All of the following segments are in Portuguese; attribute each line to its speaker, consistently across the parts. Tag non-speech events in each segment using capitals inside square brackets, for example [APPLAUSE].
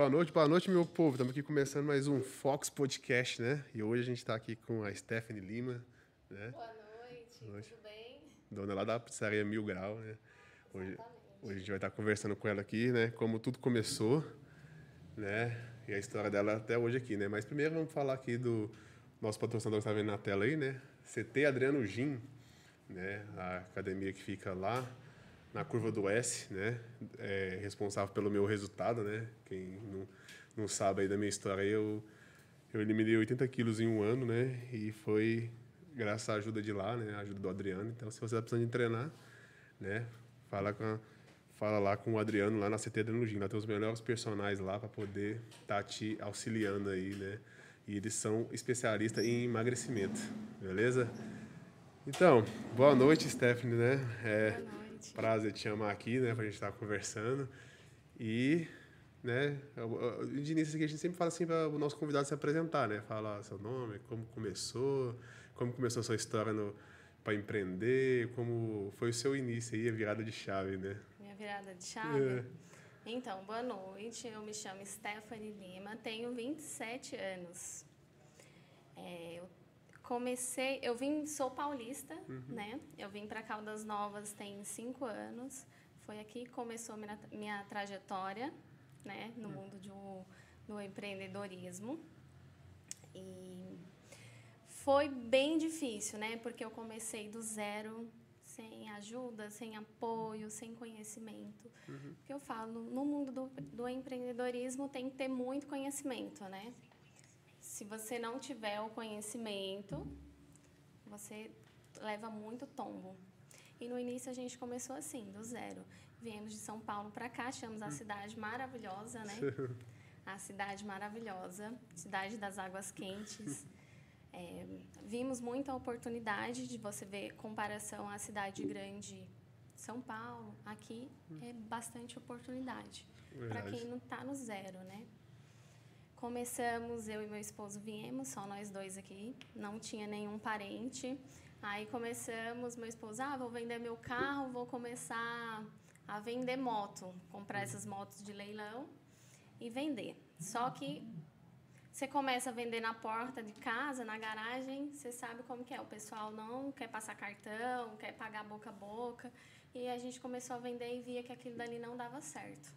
Speaker 1: Boa noite, boa noite, meu povo. Estamos aqui começando mais um Fox Podcast, né? E hoje a gente está aqui com a Stephanie Lima, né?
Speaker 2: Boa noite,
Speaker 1: noite.
Speaker 2: tudo bem?
Speaker 1: Dona lá da pizzaria Mil Grau, né? Hoje, hoje a gente vai estar conversando com ela aqui, né? Como tudo começou, né? E a história dela até hoje aqui, né? Mas primeiro vamos falar aqui do nosso patrocinador que está vendo na tela aí, né? CT Adriano Gin, né? A academia que fica lá na curva do S, né? É responsável pelo meu resultado, né? Quem não, não sabe aí da minha história, eu, eu eliminei 80 quilos em um ano, né? E foi graças à ajuda de lá, né? A ajuda do Adriano. Então, se você está precisando de treinar, né? Fala, com a, fala lá com o Adriano, lá na CT Gin. Lá tem os melhores personagens lá para poder estar tá te auxiliando aí, né? E eles são especialistas em emagrecimento, beleza? Então, boa noite, Stephanie, né?
Speaker 2: É, noite
Speaker 1: prazer te chamar aqui, né, para a gente estar tá conversando. E, né, de início aqui a gente sempre fala assim para o nosso convidado se apresentar, né, falar seu nome, como começou, como começou a sua história no para empreender, como foi o seu início aí, a virada de chave, né?
Speaker 2: Minha virada de chave? É. Então, boa noite, eu me chamo Stephanie Lima, tenho 27 anos. É, eu comecei, eu vim, sou paulista, uhum. né? Eu vim para Caldas Novas tem cinco anos. Foi aqui que começou minha, minha trajetória, né? No uhum. mundo do, do empreendedorismo. E foi bem difícil, né? Porque eu comecei do zero, sem ajuda, sem apoio, sem conhecimento. Uhum. Porque eu falo, no mundo do, do empreendedorismo tem que ter muito conhecimento, né? Se você não tiver o conhecimento, você leva muito tombo. E no início a gente começou assim, do zero. Viemos de São Paulo para cá, achamos a hum. cidade maravilhosa, né? [LAUGHS] A cidade maravilhosa, cidade das águas quentes. [LAUGHS] É, vimos muita oportunidade de você ver comparação à cidade grande São Paulo. Aqui hum. é bastante oportunidade para quem não está no zero, né? Começamos, eu e meu esposo viemos, só nós dois aqui, não tinha nenhum parente. Aí começamos, meu esposo, ah, vou vender meu carro, vou começar a vender moto, comprar essas motos de leilão e vender. Só que você começa a vender na porta de casa, na garagem, você sabe como que é. O pessoal não quer passar cartão, quer pagar boca a boca. E a gente começou a vender e via que aquilo dali não dava certo.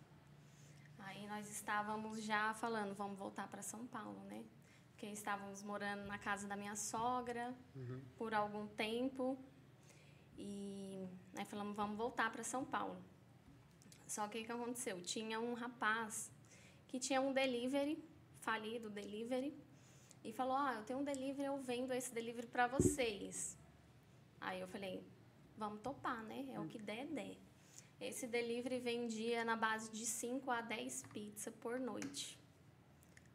Speaker 2: Aí nós estávamos já falando, vamos voltar para São Paulo, né? Porque estávamos morando na casa da minha sogra uhum. por algum tempo. E aí falamos, vamos voltar para São Paulo. Só que o que aconteceu? Tinha um rapaz que tinha um delivery, falido delivery, e falou: Ah, eu tenho um delivery, eu vendo esse delivery para vocês. Aí eu falei: Vamos topar, né? É o que der, der. Esse delivery vendia na base de 5 a 10 pizzas por noite.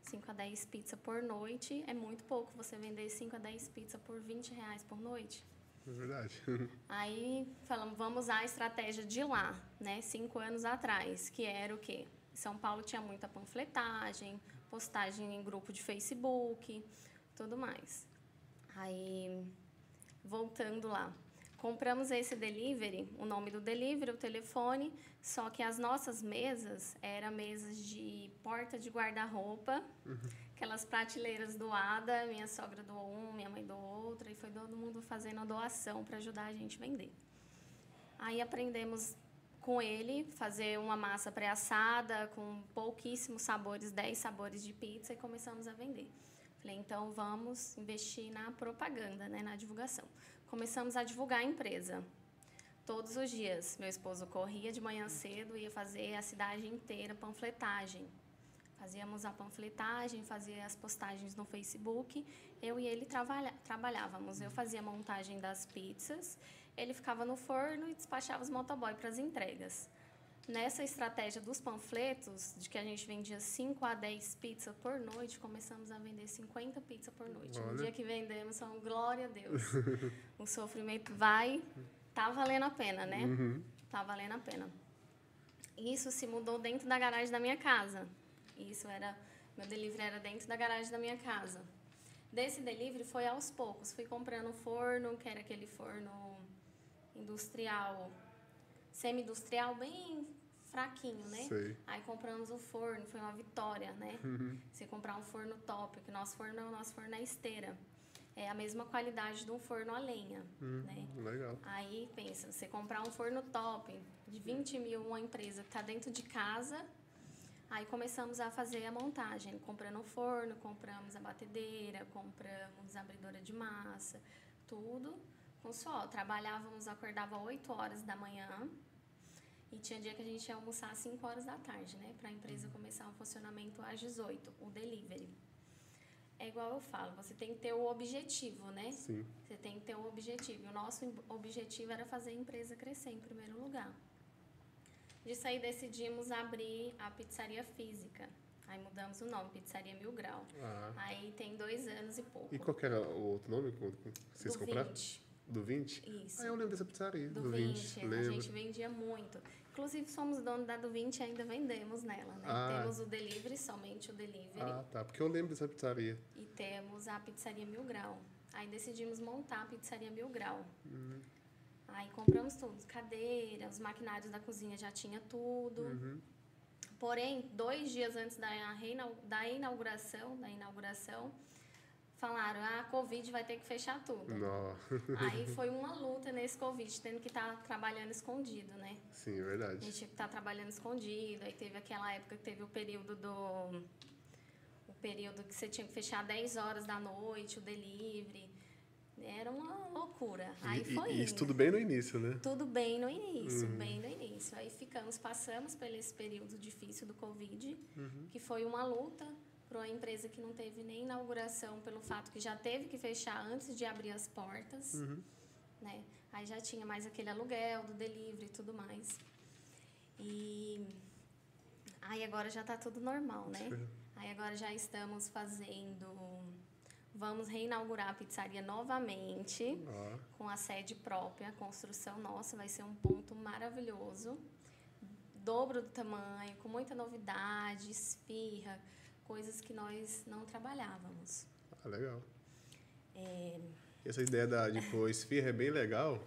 Speaker 2: 5 a 10 pizzas por noite é muito pouco você vender 5 a 10 pizzas por 20 reais por noite.
Speaker 1: É verdade. [LAUGHS]
Speaker 2: Aí falamos, vamos usar a estratégia de lá, né? Cinco anos atrás, que era o quê? São Paulo tinha muita panfletagem, postagem em grupo de Facebook, tudo mais. Aí, voltando lá. Compramos esse delivery, o nome do delivery, o telefone, só que as nossas mesas eram mesas de porta de guarda-roupa, uhum. aquelas prateleiras doadas, minha sogra doou um, minha mãe doou outra, e foi todo mundo fazendo a doação para ajudar a gente a vender. Aí aprendemos com ele fazer uma massa pré-assada com pouquíssimos sabores, 10 sabores de pizza, e começamos a vender. Falei, então vamos investir na propaganda, né, na divulgação começamos a divulgar a empresa. Todos os dias, meu esposo corria de manhã cedo e ia fazer a cidade inteira panfletagem. Fazíamos a panfletagem, fazia as postagens no Facebook. Eu e ele trabalha, trabalhávamos. Eu fazia a montagem das pizzas, ele ficava no forno e despachava os motoboy para as entregas. Nessa estratégia dos panfletos, de que a gente vendia 5 a 10 pizzas por noite, começamos a vender 50 pizzas por noite. Olha. No dia que vendemos, são glória a Deus. o sofrimento vai, tá valendo a pena, né? Uhum. Tá valendo a pena. Isso se mudou dentro da garagem da minha casa. Isso era, meu delivery era dentro da garagem da minha casa. Desse delivery foi aos poucos. Fui comprando forno, que era aquele forno industrial, semi-industrial, bem fraquinho, né?
Speaker 1: Sei.
Speaker 2: Aí compramos o forno, foi uma vitória, né?
Speaker 1: Uhum.
Speaker 2: Você comprar um forno top, que nosso forno é o nosso forno é esteira. É a mesma qualidade de um forno a lenha,
Speaker 1: Hum,
Speaker 2: né?
Speaker 1: Legal.
Speaker 2: Aí pensa, você comprar um forno top de 20 mil, uma empresa que está dentro de casa, aí começamos a fazer a montagem, comprando o forno, compramos a batedeira, compramos a abridora de massa, tudo com sol. Trabalhávamos, acordava 8 horas da manhã e tinha dia que a gente ia almoçar às 5 horas da tarde, né? Para a empresa começar o funcionamento às 18, o delivery. É igual eu falo, você tem que ter o objetivo, né?
Speaker 1: Sim.
Speaker 2: Você tem que ter um objetivo. E o nosso objetivo era fazer a empresa crescer em primeiro lugar. Disso aí decidimos abrir a pizzaria física. Aí mudamos o nome, Pizzaria Mil Grau.
Speaker 1: Ah.
Speaker 2: Aí tem dois anos e pouco.
Speaker 1: E qual que era o outro nome que vocês
Speaker 2: do
Speaker 1: compraram?
Speaker 2: 20.
Speaker 1: Do 20?
Speaker 2: Isso.
Speaker 1: Ah, eu lembro dessa pizzaria.
Speaker 2: do,
Speaker 1: Do,
Speaker 2: 20. A
Speaker 1: lembro.
Speaker 2: gente vendia muito. Inclusive, somos dono da do 20 e ainda vendemos nela, né?
Speaker 1: Ah.
Speaker 2: Temos o delivery, somente o delivery.
Speaker 1: Ah, tá. Porque eu lembro dessa pizzaria.
Speaker 2: E temos a pizzaria Mil Grau. Aí decidimos montar a pizzaria Mil Grau.
Speaker 1: Uhum.
Speaker 2: Aí compramos tudo, cadeira, os maquinários da cozinha já tinha tudo.
Speaker 1: Uhum.
Speaker 2: Porém, dois dias antes da, da inauguração, da inauguração, falaram, ah, a Covid vai ter que fechar tudo.
Speaker 1: Não. [LAUGHS]
Speaker 2: Aí foi uma luta nesse Covid, tendo que estar trabalhando escondido, né?
Speaker 1: Sim, é
Speaker 2: A
Speaker 1: verdade.
Speaker 2: gente tinha que estar trabalhando escondido. Aí teve aquela época que teve o período do. O período que você tinha que fechar 10 horas da noite, o delivery. Era uma loucura. Aí
Speaker 1: E-
Speaker 2: foi.
Speaker 1: e, isso tudo bem no início, né?
Speaker 2: Tudo bem no início,
Speaker 1: Uhum.
Speaker 2: bem no início. Aí ficamos, passamos por esse período difícil do Covid,
Speaker 1: Uhum.
Speaker 2: que foi uma luta para uma empresa que não teve nem inauguração, pelo fato que já teve que fechar antes de abrir as portas
Speaker 1: Uhum.
Speaker 2: né? Aí já tinha mais aquele aluguel do delivery e tudo mais. E aí agora já tá tudo normal, né? Aí agora já estamos fazendo vamos reinaugurar a pizzaria novamente
Speaker 1: Ó,
Speaker 2: com a sede própria, a construção nossa vai ser um ponto maravilhoso. Dobro do tamanho, com muita novidade, esfirra, coisas que nós não trabalhávamos.
Speaker 1: ah, legal.
Speaker 2: É,
Speaker 1: Essa ideia da, de pôr esfirra é bem legal.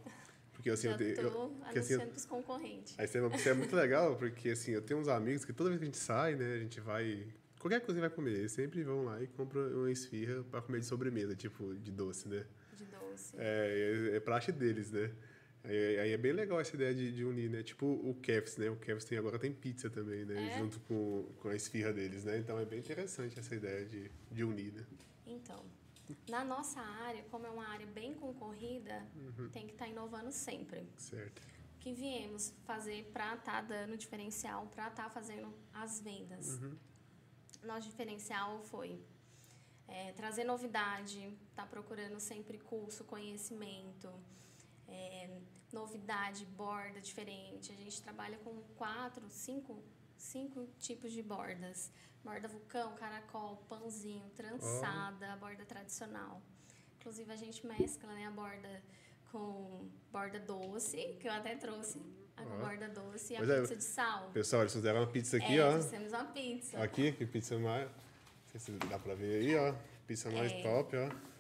Speaker 1: Porque assim,
Speaker 2: já
Speaker 1: eu, te-
Speaker 2: tô
Speaker 1: eu, porque, assim,
Speaker 2: pros concorrentes.
Speaker 1: Aí isso é, muito legal, porque assim, eu tenho uns amigos que toda vez que a gente sai, né, a gente vai. Qualquer coisa que vai comer, eles sempre vão lá e compram uma esfirra pra comer de sobremesa, tipo, de doce, né?
Speaker 2: De doce.
Speaker 1: É, é, é praxe deles, né? Aí, aí é bem legal essa ideia de, de unir, né? Tipo o Kefs, né? O Kefs tem, agora tem pizza também, né?
Speaker 2: É?
Speaker 1: Junto com, com a esfirra deles, né? Então é bem interessante essa ideia de, de unir, né?
Speaker 2: Então, na nossa área, como é uma área bem concorrida,
Speaker 1: Uhum.
Speaker 2: tem que estar inovando sempre.
Speaker 1: Certo.
Speaker 2: O que viemos fazer para estar dando diferencial, para estar fazendo as vendas?
Speaker 1: Uhum.
Speaker 2: Nosso diferencial foi é, trazer novidade, estar procurando sempre curso, conhecimento, é, novidade, borda diferente. A gente trabalha com quatro, cinco, cinco tipos de bordas. Borda vulcão, caracol, pãozinho, trançada, borda tradicional. Inclusive a gente mescla né, a borda com borda doce, que eu até trouxe a borda doce e a
Speaker 1: Pois é,
Speaker 2: pizza de sal.
Speaker 1: Pessoal, eles fizeram uma pizza aqui,
Speaker 2: é,
Speaker 1: ó.
Speaker 2: trouxemos uma pizza.
Speaker 1: Aqui, que pizza mais. Não sei se dá pra ver aí, ó. Pizza mais
Speaker 2: É.
Speaker 1: top, ó.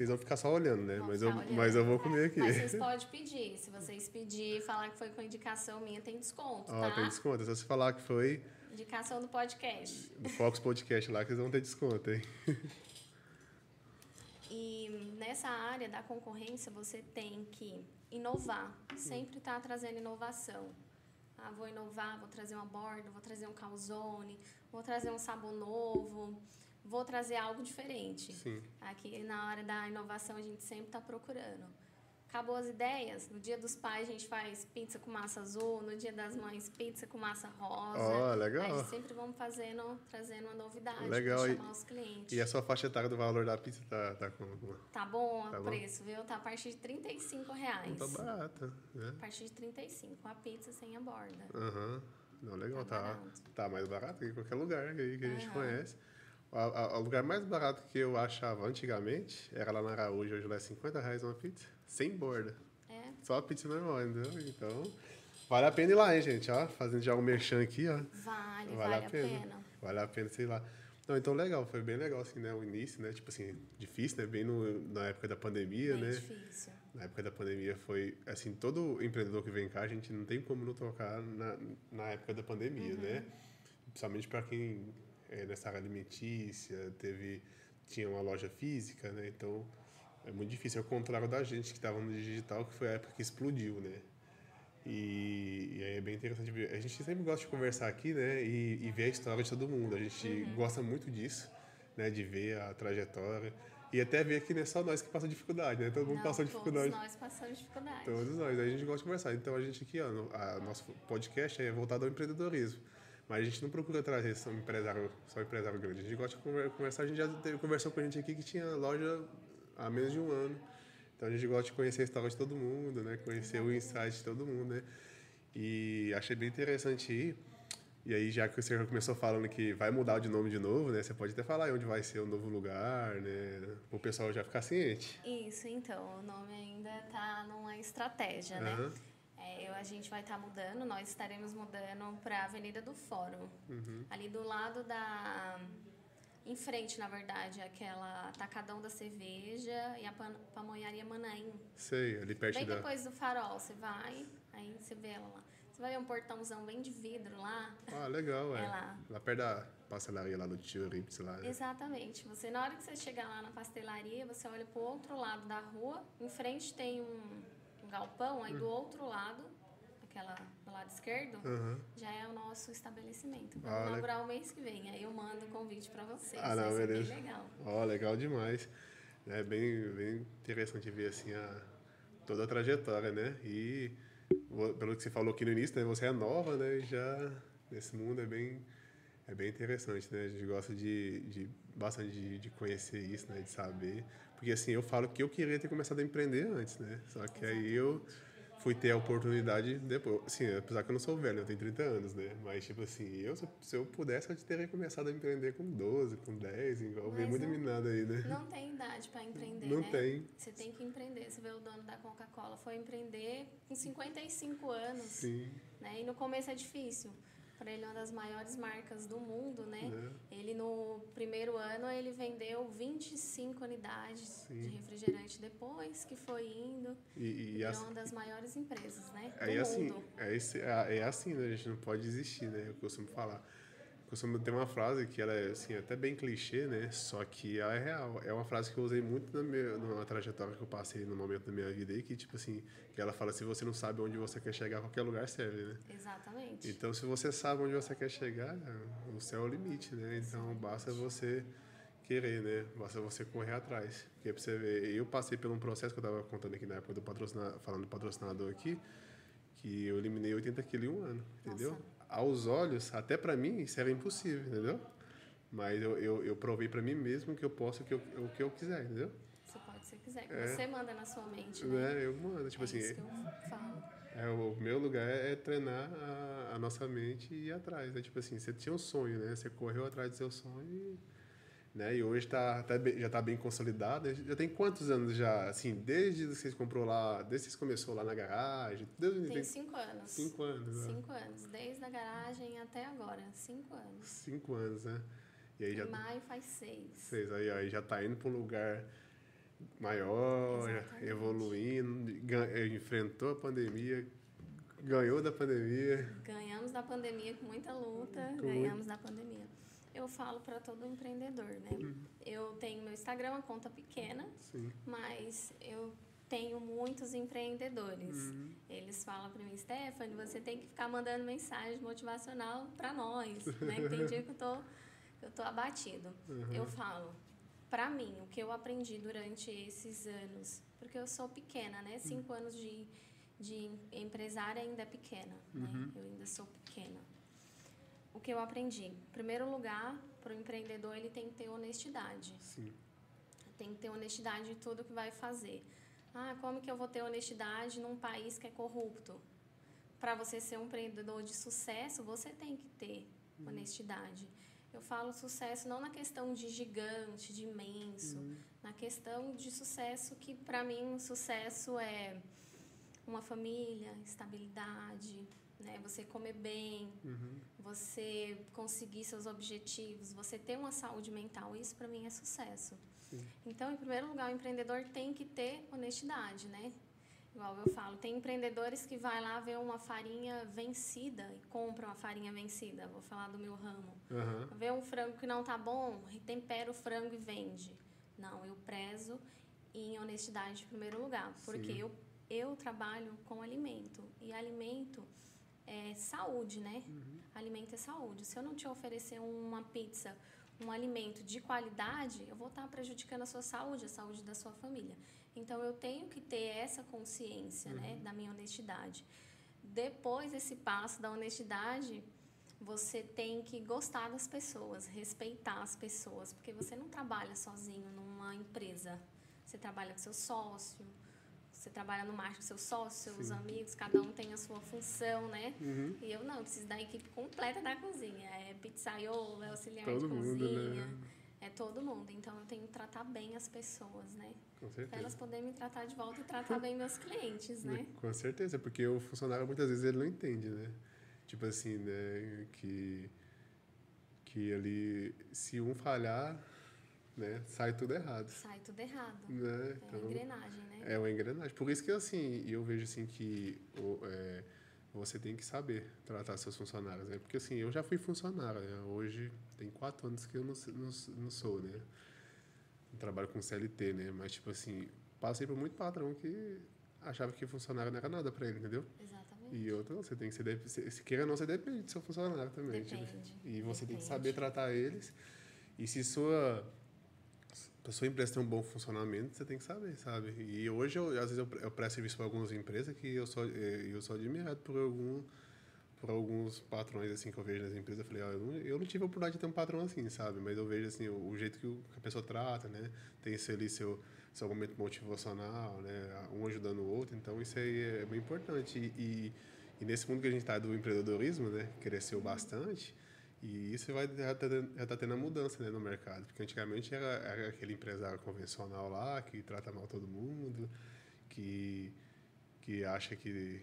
Speaker 1: Vocês vão ficar só olhando, né? Mas eu,
Speaker 2: olhando.
Speaker 1: mas eu vou comer aqui.
Speaker 2: Mas vocês [LAUGHS] podem pedir. Se vocês pedirem e falar que foi com indicação minha, tem desconto,
Speaker 1: Ó,
Speaker 2: tá?
Speaker 1: tem desconto. É só você falar que foi
Speaker 2: Indicação do podcast.
Speaker 1: do Fox Podcast lá, que vocês vão ter desconto, hein? [LAUGHS]
Speaker 2: E nessa área da concorrência, você tem que inovar. Sempre estar trazendo inovação. Ah, vou inovar, vou trazer uma borda, vou trazer um calzone, vou trazer um sabor novo, vou trazer algo diferente.
Speaker 1: Sim.
Speaker 2: Aqui na hora da inovação a gente sempre está procurando. Acabou as ideias. No dia dos pais a gente faz pizza com massa azul, no dia das mães pizza com massa rosa.
Speaker 1: Ó, legal.
Speaker 2: Aí sempre vamos fazendo, trazendo uma novidade
Speaker 1: Legal,
Speaker 2: para
Speaker 1: e-
Speaker 2: chamar os clientes.
Speaker 1: E a sua faixa etária do valor da pizza tá, tá com.
Speaker 2: Tá bom
Speaker 1: Tá
Speaker 2: o preço, viu? Tá a partir de 35 reais.
Speaker 1: Não tá barata, né?
Speaker 2: A partir de 35, a pizza sem a borda.
Speaker 1: Aham. Não, legal,
Speaker 2: Tá
Speaker 1: tá, tá mais barato que qualquer lugar aí que a gente
Speaker 2: Aham.
Speaker 1: conhece. O, lugar mais barato que eu achava antigamente era lá na Araújo, hoje lá é 50 reais uma pizza, sem borda.
Speaker 2: É,
Speaker 1: Só a pizza normal, entendeu? Então, vale a pena ir lá, hein, gente, ó. Fazendo já um merchan aqui, ó.
Speaker 2: vale,
Speaker 1: Vale
Speaker 2: vale,
Speaker 1: a
Speaker 2: a
Speaker 1: pena.
Speaker 2: pena.
Speaker 1: Vale a pena, sei lá. Não, então legal, foi bem legal, assim, né? O início, né? Tipo assim, difícil, né? Bem no, na época da pandemia,
Speaker 2: bem
Speaker 1: né?
Speaker 2: difícil.
Speaker 1: Na época da pandemia foi, assim, todo empreendedor que vem cá, a gente não tem como não tocar na, na época da pandemia,
Speaker 2: Uhum.
Speaker 1: né? Principalmente para quem é nessa área alimentícia, teve, tinha uma loja física, né? Então, é muito difícil. Ao contrário da gente que estava no digital, que foi a época que explodiu, né? E, e aí é bem interessante ver. A gente sempre gosta de conversar aqui, né? E, e ver a história de todo mundo. A gente
Speaker 2: Uhum.
Speaker 1: gosta muito disso, né? De ver a trajetória. E até ver que não é só nós que passa dificuldade, né? Todo mundo
Speaker 2: Não,
Speaker 1: passou dificuldade.
Speaker 2: Todos nós passamos dificuldade.
Speaker 1: Todos nós. Aí a gente gosta de conversar. Então a gente aqui, ó, no, a, nosso podcast é voltado ao empreendedorismo. Mas a gente não procura trazer só um empresário, só empresário grande. A gente gosta de conver- conversar. A gente já teve, conversou com a gente aqui que tinha loja há menos de um ano. Então a gente gosta de conhecer a história de todo mundo, né? Conhecer o insight de todo mundo, né? E achei bem interessante ir. E aí, já que você já começou falando que vai mudar de nome de novo, né? Você pode até falar onde vai ser o novo lugar, né? O pessoal já ficar ciente.
Speaker 2: Isso, então, o nome ainda está numa estratégia, né? É, eu, a gente vai estar mudando, nós estaremos mudando para a Avenida do Fórum. Ali do lado da. Em frente, na verdade, aquela Atacadão da Cerveja e a pan- Pamonharia Manaim.
Speaker 1: Sei, ali perto
Speaker 2: Bem
Speaker 1: da.
Speaker 2: depois do farol, você vai, aí você vê ela lá. Você vai ver um portãozão bem de vidro lá.
Speaker 1: Ah, legal, é.
Speaker 2: É lá.
Speaker 1: Lá perto da pastelaria lá do tio Rips lá.
Speaker 2: Exatamente. Você, na hora que você chegar lá na pastelaria, você olha pro outro lado da rua, em frente tem um galpão, aí do
Speaker 1: Hum.
Speaker 2: outro lado, aquela do lado esquerdo,
Speaker 1: Aham.
Speaker 2: já é o nosso estabelecimento.
Speaker 1: Ah,
Speaker 2: Vamos
Speaker 1: le-
Speaker 2: inaugurar o mês que vem. Aí eu mando o convite para vocês.
Speaker 1: Ah, não, beleza.
Speaker 2: bem legal.
Speaker 1: Ó, legal demais. É bem, bem interessante ver assim a, toda a trajetória, né? E pelo que você falou aqui no início, né? Você é nova, né? E já nesse mundo é bem é bem interessante, né? A gente gosta de, de bastante de, de conhecer isso, né? De saber, porque assim eu falo que eu queria ter começado a empreender antes, né? Só que aí eu fui ter a oportunidade depois. Assim, apesar que eu não sou velho, eu tenho 30 anos, né? Mas, tipo assim, eu, se- eu pudesse, eu teria começado a empreender com 12, com 10, igual
Speaker 2: Mas
Speaker 1: muita
Speaker 2: não-
Speaker 1: meninada aí, né?
Speaker 2: Não tem idade para empreender,
Speaker 1: Não
Speaker 2: né?
Speaker 1: tem.
Speaker 2: Você tem que empreender. Você vê o dono da Coca-Cola foi empreender com 55 anos.
Speaker 1: Sim,
Speaker 2: né? E no começo é difícil. Para ele, é uma das maiores marcas do mundo, né?
Speaker 1: né?
Speaker 2: Ele, no primeiro ano, ele vendeu 25 unidades
Speaker 1: Sim.
Speaker 2: de refrigerante. Depois que foi indo,
Speaker 1: E, e
Speaker 2: virou
Speaker 1: assim,
Speaker 2: uma das maiores empresas, né? Do
Speaker 1: aí, assim,
Speaker 2: mundo.
Speaker 1: é, esse, é, é assim, né? A gente não pode desistir, né? Eu costumo falar. Costumo ter uma frase que ela é, assim, até bem clichê, né? Só que ela é real. É uma frase que eu usei muito na minha, numa trajetória que eu passei no momento da minha vida aí, que, tipo assim, que ela fala, se você não sabe onde você quer chegar, qualquer lugar serve, né?
Speaker 2: Exatamente.
Speaker 1: Então, se você sabe onde você quer chegar, o céu é o limite, né? Então, basta você querer, né? Basta você correr atrás. Porque pra você ver, eu passei por um processo que eu estava contando aqui na época do patrocinador, falando do patrocinador aqui, que eu eliminei 80 quilos em um ano, entendeu?
Speaker 2: Nossa.
Speaker 1: Aos olhos, até para mim, isso era impossível, entendeu? Mas eu, eu, eu provei para mim mesmo que eu posso o que eu, o que eu quiser, entendeu?
Speaker 2: Você pode se quiser,
Speaker 1: É.
Speaker 2: você manda na sua mente, né?
Speaker 1: Né? Eu mando, tipo
Speaker 2: é
Speaker 1: assim,
Speaker 2: isso que eu falo.
Speaker 1: É, o meu lugar é treinar a, a nossa mente e ir atrás. É tipo assim, você tinha um sonho, né? Você correu atrás do seu sonho e, né? E hoje tá, tá já está bem consolidado. Já tem quantos anos já? Assim, desde que vocês comprou lá, desde que vocês começou lá na garagem? Desde
Speaker 2: Tem cinco anos.
Speaker 1: cinco anos, né?
Speaker 2: Cinco anos. Desde a garagem até agora. Cinco anos.
Speaker 1: Cinco anos, né? E aí já,
Speaker 2: Em maio faz seis.
Speaker 1: vocês aí, aí já tá indo para um lugar maior, já
Speaker 2: Exatamente.
Speaker 1: evoluindo, gan- enfrentou a pandemia, ganhou da pandemia.
Speaker 2: Ganhamos da pandemia com muita luta,
Speaker 1: Com
Speaker 2: ganhamos da pandemia. Eu falo para todo empreendedor, né?
Speaker 1: Uhum.
Speaker 2: Eu tenho meu Instagram, uma conta pequena,
Speaker 1: Sim.
Speaker 2: mas eu tenho muitos empreendedores.
Speaker 1: Uhum.
Speaker 2: Eles falam para mim, Stephanie, você tem que ficar mandando mensagem motivacional para nós, né? Tem dia que eu tô, eu tô abatido.
Speaker 1: Uhum.
Speaker 2: Eu falo, para mim, o que eu aprendi durante esses anos, porque eu sou pequena, né? Cinco anos de, de empresária ainda é pequena, né? Eu ainda sou pequena. O que eu aprendi? Em primeiro lugar, para o empreendedor, ele tem que ter honestidade.
Speaker 1: Sim.
Speaker 2: Tem que ter honestidade em tudo que vai fazer. Ah, como que eu vou ter honestidade num país que é corrupto? Para você ser um empreendedor de sucesso, você tem que ter honestidade. Eu falo sucesso não na questão de gigante, de imenso, na questão de sucesso que para mim o sucesso é uma família, estabilidade, né? Você comer bem,
Speaker 1: Uhum.
Speaker 2: você conseguir seus objetivos, você ter uma saúde mental, isso para mim é sucesso.
Speaker 1: Sim.
Speaker 2: Então, em primeiro lugar, o empreendedor tem que ter honestidade, né? Igual eu falo, tem empreendedores que vai lá ver uma farinha vencida e compra uma farinha vencida. Vou falar do meu ramo.
Speaker 1: Aham.
Speaker 2: Vê um frango que não tá bom, tempera o frango e vende. Não, eu prezo em honestidade em primeiro lugar, porque
Speaker 1: Sim.
Speaker 2: eu, eu trabalho com alimento e alimento é saúde, né? Alimento é saúde. Se eu não te oferecer uma pizza, um alimento de qualidade, eu vou estar prejudicando a sua saúde, a saúde da sua família. Então eu tenho que ter essa consciência, né, da minha honestidade. Depois desse passo da honestidade, você tem que gostar das pessoas, respeitar as pessoas, porque você não trabalha sozinho numa empresa. Você trabalha com seu sócio, você trabalha no marketing com seu sócio, seus amigos, cada um tem a sua função, né?
Speaker 1: Uhum.
Speaker 2: E eu não, eu preciso da equipe completa da cozinha. É pizzaiolo, é auxiliar
Speaker 1: Todo
Speaker 2: de
Speaker 1: mundo,
Speaker 2: cozinha,
Speaker 1: né?
Speaker 2: é todo mundo. Então eu tenho que tratar bem as pessoas, né?
Speaker 1: Com
Speaker 2: Para elas
Speaker 1: certeza.
Speaker 2: poderem me tratar de volta e tratar bem meus clientes, né? [LAUGHS]
Speaker 1: Com certeza, porque o funcionário muitas vezes ele não entende, né? Tipo assim, né? Que, que ali, se um falhar, né? Sai tudo errado.
Speaker 2: Sai tudo errado.
Speaker 1: Né?
Speaker 2: É uma engrenagem, né?
Speaker 1: É uma engrenagem. Por isso que assim, eu vejo assim que é, você tem que saber tratar seus funcionários, né? Porque assim, eu já fui funcionário, né? Hoje tem quatro anos que eu não, não, não sou, né? Eu trabalho com CLT, né? Mas tipo assim, passei por muito patrão que achava que funcionário não era nada para ele, entendeu?
Speaker 2: Exatamente.
Speaker 1: E outro, não, você tem que ser, dep- se queira ou não, você depende do seu funcionário também. tipo,
Speaker 2: Depende.
Speaker 1: e você tem que
Speaker 2: Depende.
Speaker 1: saber tratar eles. E se sua, a sua empresa tem um bom funcionamento, você tem que saber, sabe? E hoje, eu, às vezes, eu, eu presto serviço para algumas empresas que eu sou, eh, eu sou admirado por algum por alguns patrões assim que eu vejo nas empresas, eu falei, ó, eu, não, eu não tive a oportunidade de ter um patrão assim, sabe? Mas eu vejo assim o, o jeito que, o- que a pessoa trata, né? Tem esse ali seu seu momento motivacional, né? Um ajudando o outro, então isso aí é bem importante. E, e, e nesse mundo que a gente está do empreendedorismo, né? Cresceu bastante. E isso vai já tá, tendo- já tá tendo a mudança né, no mercado, porque antigamente era, era aquele empresário convencional lá que trata mal todo mundo, que que acha que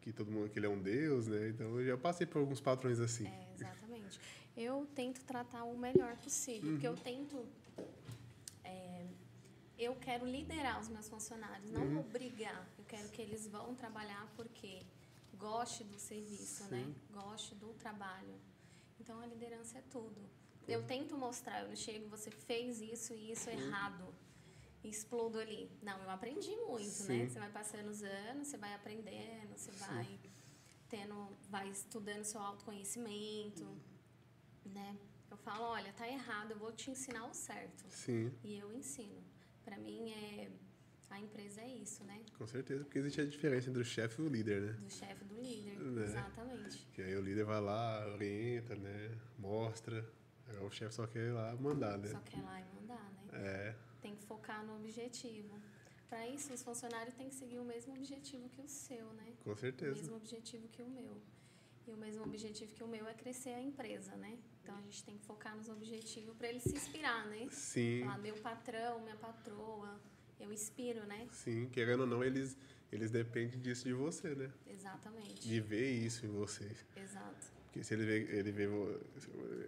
Speaker 1: que todo mundo que ele é um deus, né? Então eu já passei por alguns patrões assim.
Speaker 2: É, exatamente. Eu tento tratar o melhor possível, porque eu tento. é, eu quero liderar os meus funcionários, não obrigar. Eu quero que eles vão trabalhar porque goste do serviço, né?
Speaker 1: Sim.
Speaker 2: Goste do trabalho. Então a liderança é tudo. Eu tento mostrar, eu não chego, você fez isso e isso errado. E explodo ali. Não, eu aprendi muito, né?
Speaker 1: Sim.
Speaker 2: Você vai passando os anos, você vai aprendendo, você vai tendo, vai estudando seu autoconhecimento, né? Eu falo, olha, tá errado, eu vou te ensinar o certo.
Speaker 1: Sim,
Speaker 2: E eu ensino. Para mim é a empresa é isso, né?
Speaker 1: com certeza, porque existe a diferença entre o chefe e o líder, né?
Speaker 2: Do chefe
Speaker 1: Né?
Speaker 2: exatamente.
Speaker 1: Que aí o líder vai lá, orienta, né? Mostra. Agora o chefe só quer ir lá mandar, né?
Speaker 2: Só quer ir lá e mandar, né?
Speaker 1: É,
Speaker 2: Tem que focar no objetivo. Para isso, os funcionários têm que seguir o mesmo objetivo que o seu, né?
Speaker 1: com
Speaker 2: O
Speaker 1: certeza.
Speaker 2: mesmo objetivo que o meu. E o mesmo objetivo que o meu é crescer a empresa, né? Então a gente tem que focar nos objetivos para ele se inspirar, né?
Speaker 1: Sim,
Speaker 2: Falar, meu patrão, minha patroa, eu inspiro, né?
Speaker 1: sim. Querendo ou não, eles, eles dependem disso de você, né?
Speaker 2: Exatamente.
Speaker 1: De ver isso em você.
Speaker 2: Exato.
Speaker 1: Porque se ele vê, ele vê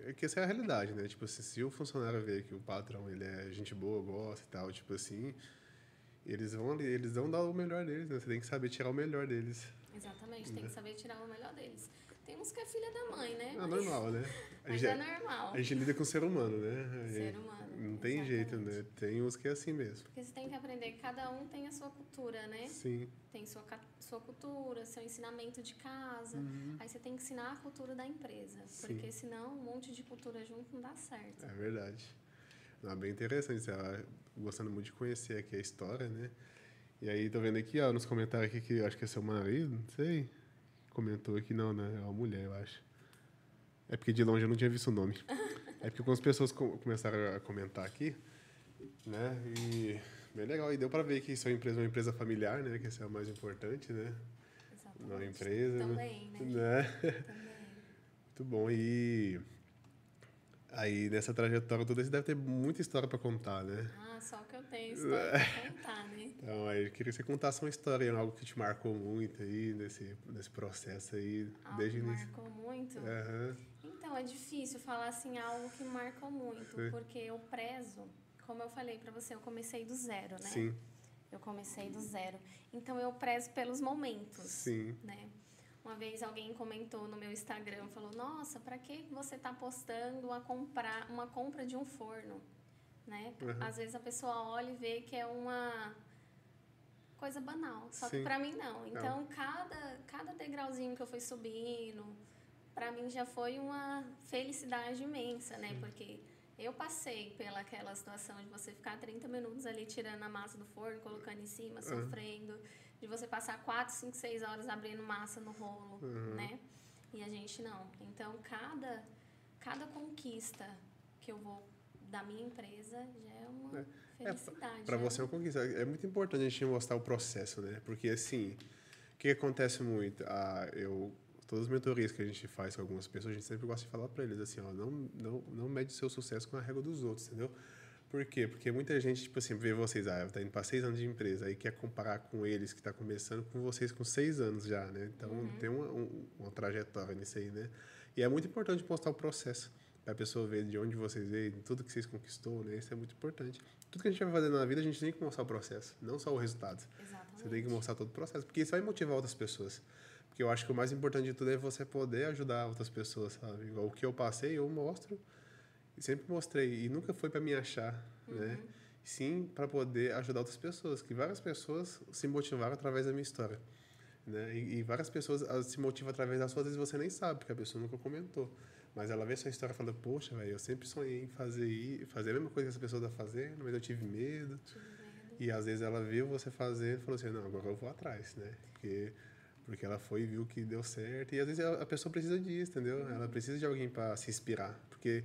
Speaker 1: é que essa é a realidade, né? Tipo assim, se o funcionário vê que o patrão ele é gente boa, gosta e tal, tipo assim, eles vão ali, eles vão dar o melhor deles, né? Você tem que saber tirar o melhor deles.
Speaker 2: Exatamente. Tem que saber tirar o melhor deles. Tem uns que é filha da mãe, né?
Speaker 1: É normal, né? [LAUGHS] A
Speaker 2: Mas
Speaker 1: gente,
Speaker 2: é normal.
Speaker 1: a gente lida com o ser humano, né?
Speaker 2: Ser humano,
Speaker 1: Não tem jeito, né? Tem uns que é assim mesmo.
Speaker 2: Porque você tem que aprender que cada um tem a sua cultura, né?
Speaker 1: Sim,
Speaker 2: Tem sua, sua cultura, seu ensinamento de casa. Aí você tem que ensinar a cultura da empresa.
Speaker 1: Uhum. Sim.
Speaker 2: Porque senão um monte de cultura junto não dá certo.
Speaker 1: é verdade. É bem interessante. Você gostando muito de conhecer aqui a história, né? E aí, tô vendo aqui, ó, nos comentários aqui que acho que é seu marido, não sei. Comentou aqui, não, né? É uma mulher, eu acho. É porque de longe eu não tinha visto o nome. [LAUGHS] É porque algumas pessoas co- começaram a comentar aqui, né? E bem legal. E deu para ver que sua empresa é uma empresa familiar, né? Que isso é o mais importante, né?
Speaker 2: Exatamente.
Speaker 1: Uma empresa.
Speaker 2: Também, né?
Speaker 1: né?
Speaker 2: Também.
Speaker 1: Muito bom. E Aí nessa trajetória toda você deve ter muita história para contar, né?
Speaker 2: Ah, só que eu tenho história para [LAUGHS] contar, né?
Speaker 1: Então, aí eu queria que você contasse uma história, algo que te marcou muito aí nesse, nesse processo aí,
Speaker 2: algo
Speaker 1: desde
Speaker 2: o
Speaker 1: início.
Speaker 2: marcou muito?
Speaker 1: Uhum.
Speaker 2: Então, é difícil falar assim algo que marcou muito,
Speaker 1: Sim.
Speaker 2: porque eu prezo, como eu falei para você, eu comecei do zero, né?
Speaker 1: Sim,
Speaker 2: Eu comecei do zero. Então, eu prezo pelos momentos.
Speaker 1: sim.
Speaker 2: né? Uma vez alguém comentou no meu Instagram, falou: "Nossa, para que você está postando uma comprar uma compra de um forno?", né?
Speaker 1: Uhum.
Speaker 2: Às vezes a pessoa olha e vê que é uma coisa banal, só que
Speaker 1: Sim.
Speaker 2: para mim não. Então, cada cada degrauzinho que eu fui subindo, para mim já foi uma felicidade imensa, né? Porque eu passei pela aquela situação de você ficar 30 minutos ali tirando a massa do forno, colocando em cima, sofrendo, de você passar 4, 5, 6 horas abrindo massa no rolo,
Speaker 1: Uhum.
Speaker 2: né? E a gente não. Então, cada cada conquista que eu vou da minha empresa já é uma
Speaker 1: É,
Speaker 2: felicidade.
Speaker 1: Para
Speaker 2: né?
Speaker 1: você é uma conquista. É muito importante a gente mostrar o processo, né? Porque assim, o que acontece muito? Ah, eu todas as mentorias que a gente faz com algumas pessoas, a gente sempre gosta de falar para eles assim, ó, não não não mede seu sucesso com a régua dos outros, entendeu? Por quê? Porque muita gente, tipo assim, vê vocês, ah, tá indo para seis anos de empresa, aí quer comparar com eles que está começando com vocês com seis anos já, né? Então, tem uma, um- uma trajetória nisso aí, né? E é muito importante mostrar o processo, para a pessoa ver de onde vocês veem, tudo que vocês conquistou, né? Isso é muito importante. Tudo que a gente vai fazer na vida, a gente tem que mostrar o processo, não só o resultado.
Speaker 2: Exatamente.
Speaker 1: Você tem que mostrar todo o processo, porque isso vai motivar outras pessoas. Porque eu acho que o mais importante de tudo é você poder ajudar outras pessoas, sabe? Igual o que eu passei, eu mostro e sempre mostrei e nunca foi para me achar, né? Sim, para poder ajudar outras pessoas, que várias pessoas se motivaram através da minha história, né? E, e várias pessoas elas se motivam através das suas, às vezes você nem sabe, porque a pessoa nunca comentou. Mas ela vê sua história e fala: "Poxa, velho, eu sempre sonhei em fazer fazer a mesma coisa que essa pessoa está fazendo, mas eu tive medo".
Speaker 2: Tive medo.
Speaker 1: E às vezes ela viu você fazendo e falou assim, não, agora eu vou atrás, né? Porque, porque ela foi e viu que deu certo. E às vezes a pessoa precisa disso, entendeu? Ela precisa de alguém para se inspirar. Porque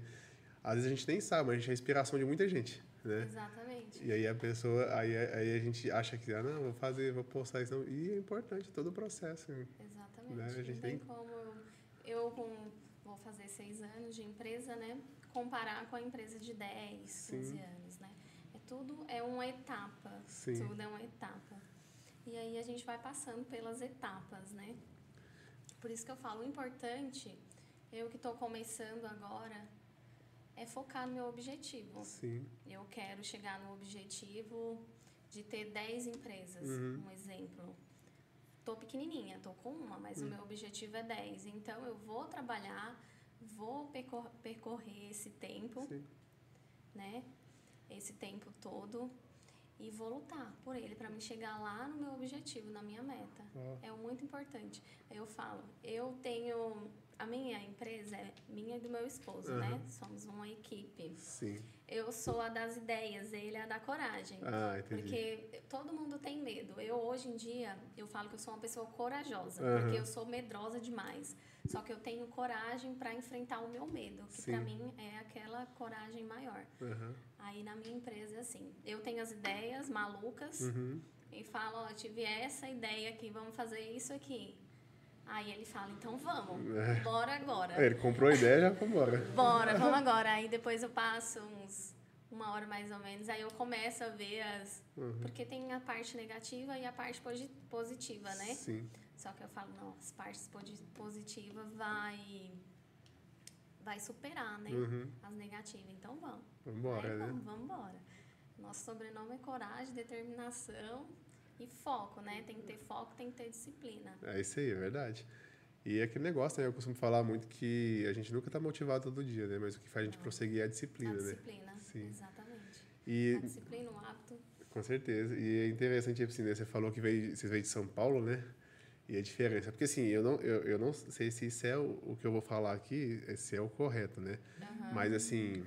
Speaker 1: às vezes a gente nem sabe, mas a gente é a inspiração de muita gente, né?
Speaker 2: Exatamente.
Speaker 1: E aí a pessoa, aí, aí a gente acha que, ah, não, vou fazer, vou postar isso. Não. E é importante todo o processo.
Speaker 2: Exatamente.
Speaker 1: Né, a gente
Speaker 2: Não tem
Speaker 1: tem-
Speaker 2: como eu, eu com, vou fazer seis anos de empresa, né? Comparar com a empresa de 10,
Speaker 1: Sim.
Speaker 2: 15 anos, né? É tudo é uma etapa.
Speaker 1: Sim.
Speaker 2: Tudo é uma etapa. E aí a gente vai passando pelas etapas, né? Por isso que eu falo, o importante, eu que estou começando agora, é focar no meu objetivo.
Speaker 1: Sim,
Speaker 2: Eu quero chegar no objetivo de ter 10 empresas,
Speaker 1: Uhum.
Speaker 2: um exemplo. Tô pequenininha, tô com uma, mas o meu objetivo é 10. Então eu vou trabalhar, vou percor- percorrer esse tempo,
Speaker 1: sim.
Speaker 2: né? Esse tempo todo e vou lutar por ele para me chegar lá no meu objetivo, na minha meta.
Speaker 1: Ó.
Speaker 2: É muito importante. Eu falo, eu tenho a minha empresa é minha e do meu esposo, né?
Speaker 1: Aham.
Speaker 2: Somos uma equipe.
Speaker 1: Sim.
Speaker 2: Eu sou a das ideias, ele é a da coragem.
Speaker 1: Ah, entendi.
Speaker 2: Porque todo mundo tem medo. Eu, hoje em dia, eu falo que eu sou uma pessoa corajosa,
Speaker 1: Aham.
Speaker 2: porque eu sou medrosa demais. Só que eu tenho coragem para enfrentar o meu medo, que para mim é aquela coragem maior.
Speaker 1: Aham.
Speaker 2: Aí na minha empresa é assim, eu tenho as ideias malucas
Speaker 1: Uhum.
Speaker 2: e falo, ó, tive essa ideia aqui, vamos fazer isso aqui. Aí ele fala, então vamos,
Speaker 1: É.
Speaker 2: bora agora.
Speaker 1: É, Ele comprou a ideia, já foi embora. [LAUGHS]
Speaker 2: Bora, vamos agora. Aí depois eu passo uns uma hora mais ou menos, aí eu começo a ver as.
Speaker 1: Uhum.
Speaker 2: Porque tem a parte negativa e a parte posi- positiva, né?
Speaker 1: Sim.
Speaker 2: Só que eu falo, não, as partes posi- positivas vai. vai superar, né?
Speaker 1: Uhum.
Speaker 2: As negativas. Então vamos.
Speaker 1: Vambora,
Speaker 2: aí,
Speaker 1: né?
Speaker 2: vamos, vamos embora. Nosso sobrenome é coragem, determinação e foco, né? Tem que ter foco, tem que ter disciplina.
Speaker 1: É isso aí, é verdade. E é aquele negócio, né? Eu costumo falar muito que a gente nunca está motivado todo dia, né? Mas o que faz a gente prosseguir é a disciplina,
Speaker 2: a
Speaker 1: né?
Speaker 2: disciplina.
Speaker 1: Sim.
Speaker 2: Exatamente.
Speaker 1: E,
Speaker 2: A disciplina, o hábito.
Speaker 1: com certeza. E é interessante, assim, né? Você falou que veio, vocês veio de São Paulo, né? E a diferença. Porque, assim, eu não, eu, eu não sei se isso é o, o que eu vou falar aqui, se é o correto, né?
Speaker 2: Aham.
Speaker 1: Mas, assim...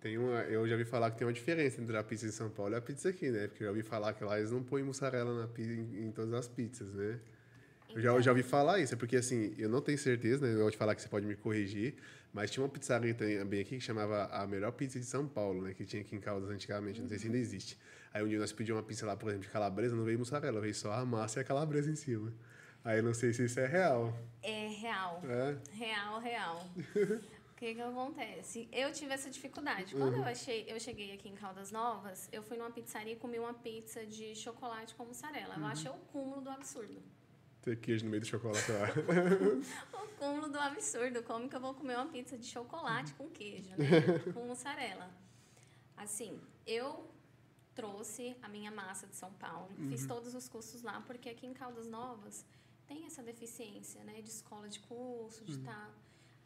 Speaker 1: Tem uma, eu já ouvi falar que tem uma diferença entre a pizza de São Paulo e a pizza aqui, né? Porque eu já ouvi falar que lá eles não põem mussarela na pizza, em, em todas as pizzas, né? Eu já, eu já ouvi falar isso, é porque assim, eu não tenho certeza, né? Eu vou te falar que você pode me corrigir, mas tinha uma pizzaria também aqui que chamava a melhor pizza de São Paulo, né? Que tinha aqui em Caldas antigamente, não sei se ainda existe. Aí um dia nós pedimos uma pizza lá, por exemplo, de calabresa, não veio mussarela, veio só a massa e a calabresa em cima. Aí eu não sei se isso é real.
Speaker 2: É real.
Speaker 1: É?
Speaker 2: Real, real. [LAUGHS] que que acontece? Eu tive essa dificuldade. Quando eu achei, eu cheguei aqui em Caldas Novas, eu fui numa pizzaria e comi uma pizza de chocolate com mussarela. Eu achei o cúmulo do absurdo.
Speaker 1: Ter queijo no meio do chocolate lá. [LAUGHS]
Speaker 2: O cúmulo do absurdo. Como que eu vou comer uma pizza de chocolate com queijo, né? [LAUGHS] com mussarela. Assim, eu trouxe a minha massa de São Paulo, fiz todos os cursos lá, porque aqui em Caldas Novas tem essa deficiência, né? De escola de curso, de estar...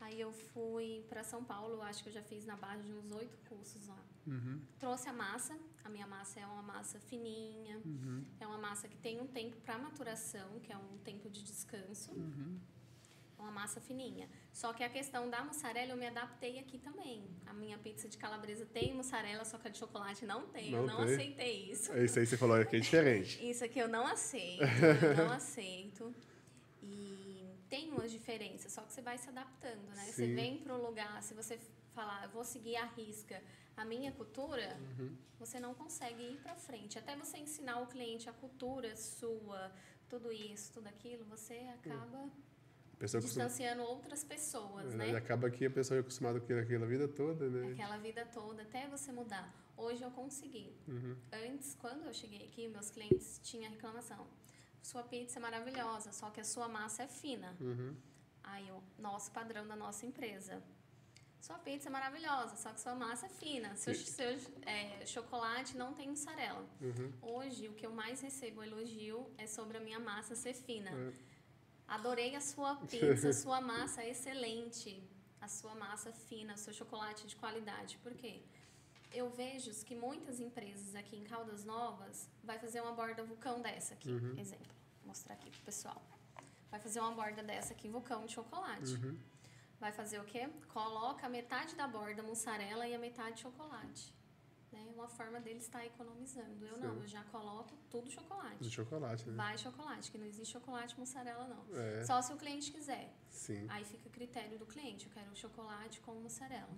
Speaker 2: Aí eu fui para São Paulo, acho que eu já fiz na base de uns oito cursos lá.
Speaker 1: Uhum.
Speaker 2: Trouxe a massa, a minha massa é uma massa fininha,
Speaker 1: Uhum.
Speaker 2: é uma massa que tem um tempo para maturação, que é um tempo de descanso.
Speaker 1: Uhum.
Speaker 2: É uma massa fininha. Só que a questão da mussarela eu me adaptei aqui também. A minha pizza de calabresa tem mussarela, só que a de chocolate não tem. eu
Speaker 1: Não
Speaker 2: não
Speaker 1: tem?
Speaker 2: aceitei isso.
Speaker 1: Isso aí que você falou, aqui é diferente. [LAUGHS]
Speaker 2: Isso aqui eu não aceito, [LAUGHS] eu não aceito. E tem umas diferenças, só que você vai se adaptando, né? Você
Speaker 1: Sim.
Speaker 2: vem para o lugar, se você falar, eu vou seguir a risca a minha cultura,
Speaker 1: Uhum.
Speaker 2: você não consegue ir para frente. Até você ensinar o cliente a cultura sua, tudo isso, tudo aquilo, você acaba
Speaker 1: A pessoa costuma,
Speaker 2: distanciando outras pessoas,
Speaker 1: né?
Speaker 2: né?
Speaker 1: Acaba que a pessoa é acostumada com aquilo a vida toda, né?
Speaker 2: Aquela vida toda, até você mudar. Hoje eu consegui.
Speaker 1: Uhum.
Speaker 2: Antes, quando eu cheguei aqui, meus clientes tinham reclamação. Sua pizza é maravilhosa, só que a sua massa é fina.
Speaker 1: Uhum.
Speaker 2: Aí, o nosso padrão da nossa empresa. Sua pizza é maravilhosa, só que sua massa é fina. Seu, seu é, chocolate não tem mussarela.
Speaker 1: Uhum.
Speaker 2: Hoje, o que eu mais recebo elogio é sobre a minha massa ser fina.
Speaker 1: É.
Speaker 2: Adorei a sua pizza, sua massa é excelente. A sua massa fina, seu chocolate de qualidade. Por quê? Eu vejo que muitas empresas aqui em Caldas Novas vai fazer uma borda vulcão dessa aqui,
Speaker 1: Uhum.
Speaker 2: exemplo. Vou mostrar aqui pro pessoal. Vai fazer uma borda dessa aqui, vulcão de chocolate.
Speaker 1: Uhum.
Speaker 2: Vai fazer o quê? Coloca metade da borda mussarela e a metade chocolate. Né? Uma forma dele estar economizando. Eu não,
Speaker 1: Sim.
Speaker 2: eu já coloco tudo chocolate.
Speaker 1: De chocolate, né?
Speaker 2: Vai chocolate, que não existe chocolate mussarela, não.
Speaker 1: É,
Speaker 2: Só se o cliente quiser.
Speaker 1: sim.
Speaker 2: Aí fica a critério do cliente. Eu quero chocolate com mussarela.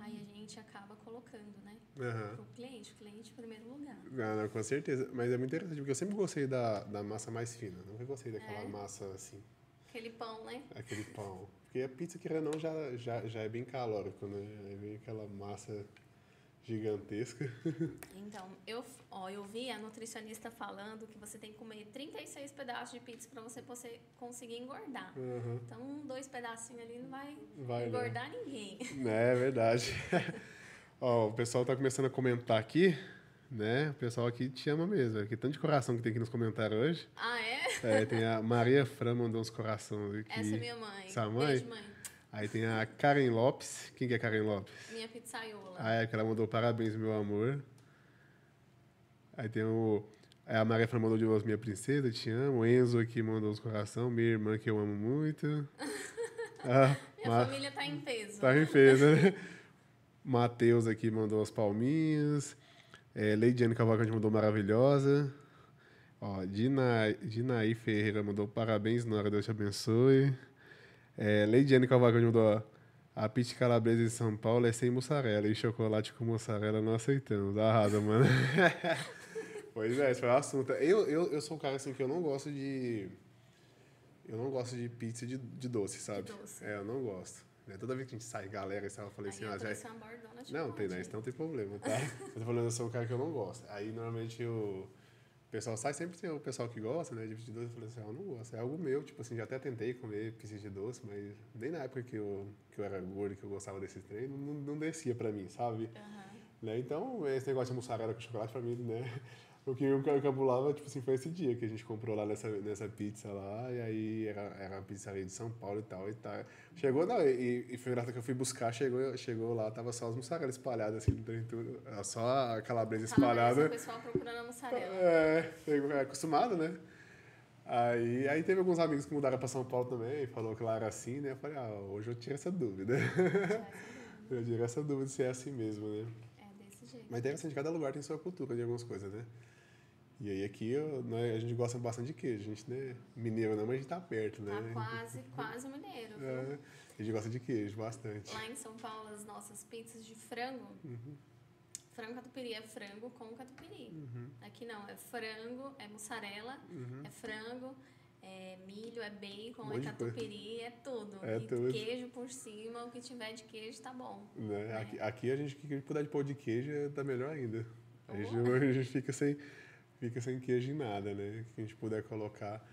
Speaker 2: Aí a gente acaba colocando, né?
Speaker 1: Aham.
Speaker 2: Pro cliente, o cliente em primeiro lugar.
Speaker 1: Não, não, com certeza. Mas é muito interessante, porque eu sempre gostei da, da massa mais fina. Nunca gostei daquela
Speaker 2: É?
Speaker 1: massa assim,
Speaker 2: Aquele pão, né?
Speaker 1: aquele pão. Porque a pizza, ou não, já, já, já é bem calórico, né? Aí vem aquela massa gigantesca. [LAUGHS]
Speaker 2: Então, eu, ó, eu vi a nutricionista falando que você tem que comer 36 pedaços de pizza para você poder conseguir engordar.
Speaker 1: Aham.
Speaker 2: Então, dois pedacinhos ali não vai,
Speaker 1: Vai, né?
Speaker 2: engordar ninguém. [LAUGHS]
Speaker 1: É verdade. [LAUGHS] Ó, o pessoal tá começando a comentar aqui, né? O pessoal aqui te ama mesmo. Que tanto de coração que tem aqui nos comentários hoje.
Speaker 2: Ah, é?
Speaker 1: É, tem a Maria Fran mandou uns corações aqui.
Speaker 2: Essa é minha mãe.
Speaker 1: Sua mãe?
Speaker 2: Beijo, mãe.
Speaker 1: Aí tem a Karen Lopes. Quem que é Karen Lopes?
Speaker 2: Minha pizzaiola.
Speaker 1: Ah, é que ela mandou parabéns, meu amor. Aí tem o. aí a Maria Fran mandou de voz Minha Princesa, te amo. O Enzo aqui mandou os coração. Minha irmã que eu amo muito. [LAUGHS] Ah,
Speaker 2: Minha
Speaker 1: Ma-
Speaker 2: família tá em peso.
Speaker 1: Tá em peso, né? [LAUGHS] Matheus aqui mandou as palminhas. É, Leidiane Cavalcante mandou maravilhosa. Ó, Dina, Dinaí Ferreira mandou parabéns, Nora, Deus te abençoe. É, Leidiane Cavalcante mandou ó, a pizza calabresa de São Paulo é sem mussarela e chocolate com mussarela não aceitamos. Arrasa, mano. [LAUGHS] pois é, esse foi o assunto. Eu, eu, eu sou um cara assim que eu não gosto de. Eu não gosto de pizza de, de doce, sabe?
Speaker 2: doce.
Speaker 1: É, eu não gosto. Né, Toda vez que a gente sai, galera, e eu falei assim,
Speaker 2: eu
Speaker 1: ah, já,
Speaker 2: uma bordona de
Speaker 1: não, tem, né? Isso não tem problema, tá? [LAUGHS] eu tô falando, eu sou um cara que eu não gosto. Aí, normalmente, o pessoal sai, sempre tem o pessoal que gosta, né? De doce. Eu falei assim, ah, eu não gosto. É algo meu, tipo assim, já até tentei comer pizza de doce, mas nem na época que eu, que eu era gordo, que eu gostava desses trem, não, não, descia pra mim, sabe?
Speaker 2: Aham.
Speaker 1: Né? Então, esse negócio de mussarela com chocolate, pra mim, né? O que eu encabulava, tipo assim, foi esse dia que a gente comprou lá nessa, nessa pizza lá, e aí era, era uma pizzaria de São Paulo e tal, e tal. Chegou, não, e, e foi engraçado que eu fui buscar, chegou, chegou lá, tava só as mussarelas espalhadas, assim, tudo, só a calabresa
Speaker 2: Calabresa,
Speaker 1: espalhada.
Speaker 2: o pessoal procurando a mussarela.
Speaker 1: É, é acostumado, né? Aí, aí teve alguns amigos que mudaram pra São Paulo também, falou que lá era assim, né? Eu falei, ah, hoje eu tiro essa dúvida. [LAUGHS] eu tiro essa dúvida se é assim mesmo, né?
Speaker 2: É desse jeito.
Speaker 1: Mas interessante, cada lugar tem sua cultura de algumas coisas, né? E aí aqui né, a gente gosta bastante de queijo. A gente, né, mineiro não, mas a gente tá perto, né?
Speaker 2: Tá quase, quase mineiro, viu?
Speaker 1: É, a gente gosta de queijo, bastante.
Speaker 2: Lá em São Paulo, as nossas pizzas de frango,
Speaker 1: Uhum.
Speaker 2: frango catupiry é frango com catupiry. Aqui não, é frango, é mussarela,
Speaker 1: Uhum.
Speaker 2: é frango, é milho, é bacon,
Speaker 1: Um
Speaker 2: é catupiry, é tudo.
Speaker 1: É
Speaker 2: e
Speaker 1: tudo.
Speaker 2: queijo por cima, o que tiver de queijo tá bom.
Speaker 1: Né?
Speaker 2: É.
Speaker 1: Aqui, aqui a gente, que puder de pão de queijo, tá melhor ainda. A gente, a gente fica, sem, fica sem queijo em nada, né? Que a gente puder colocar.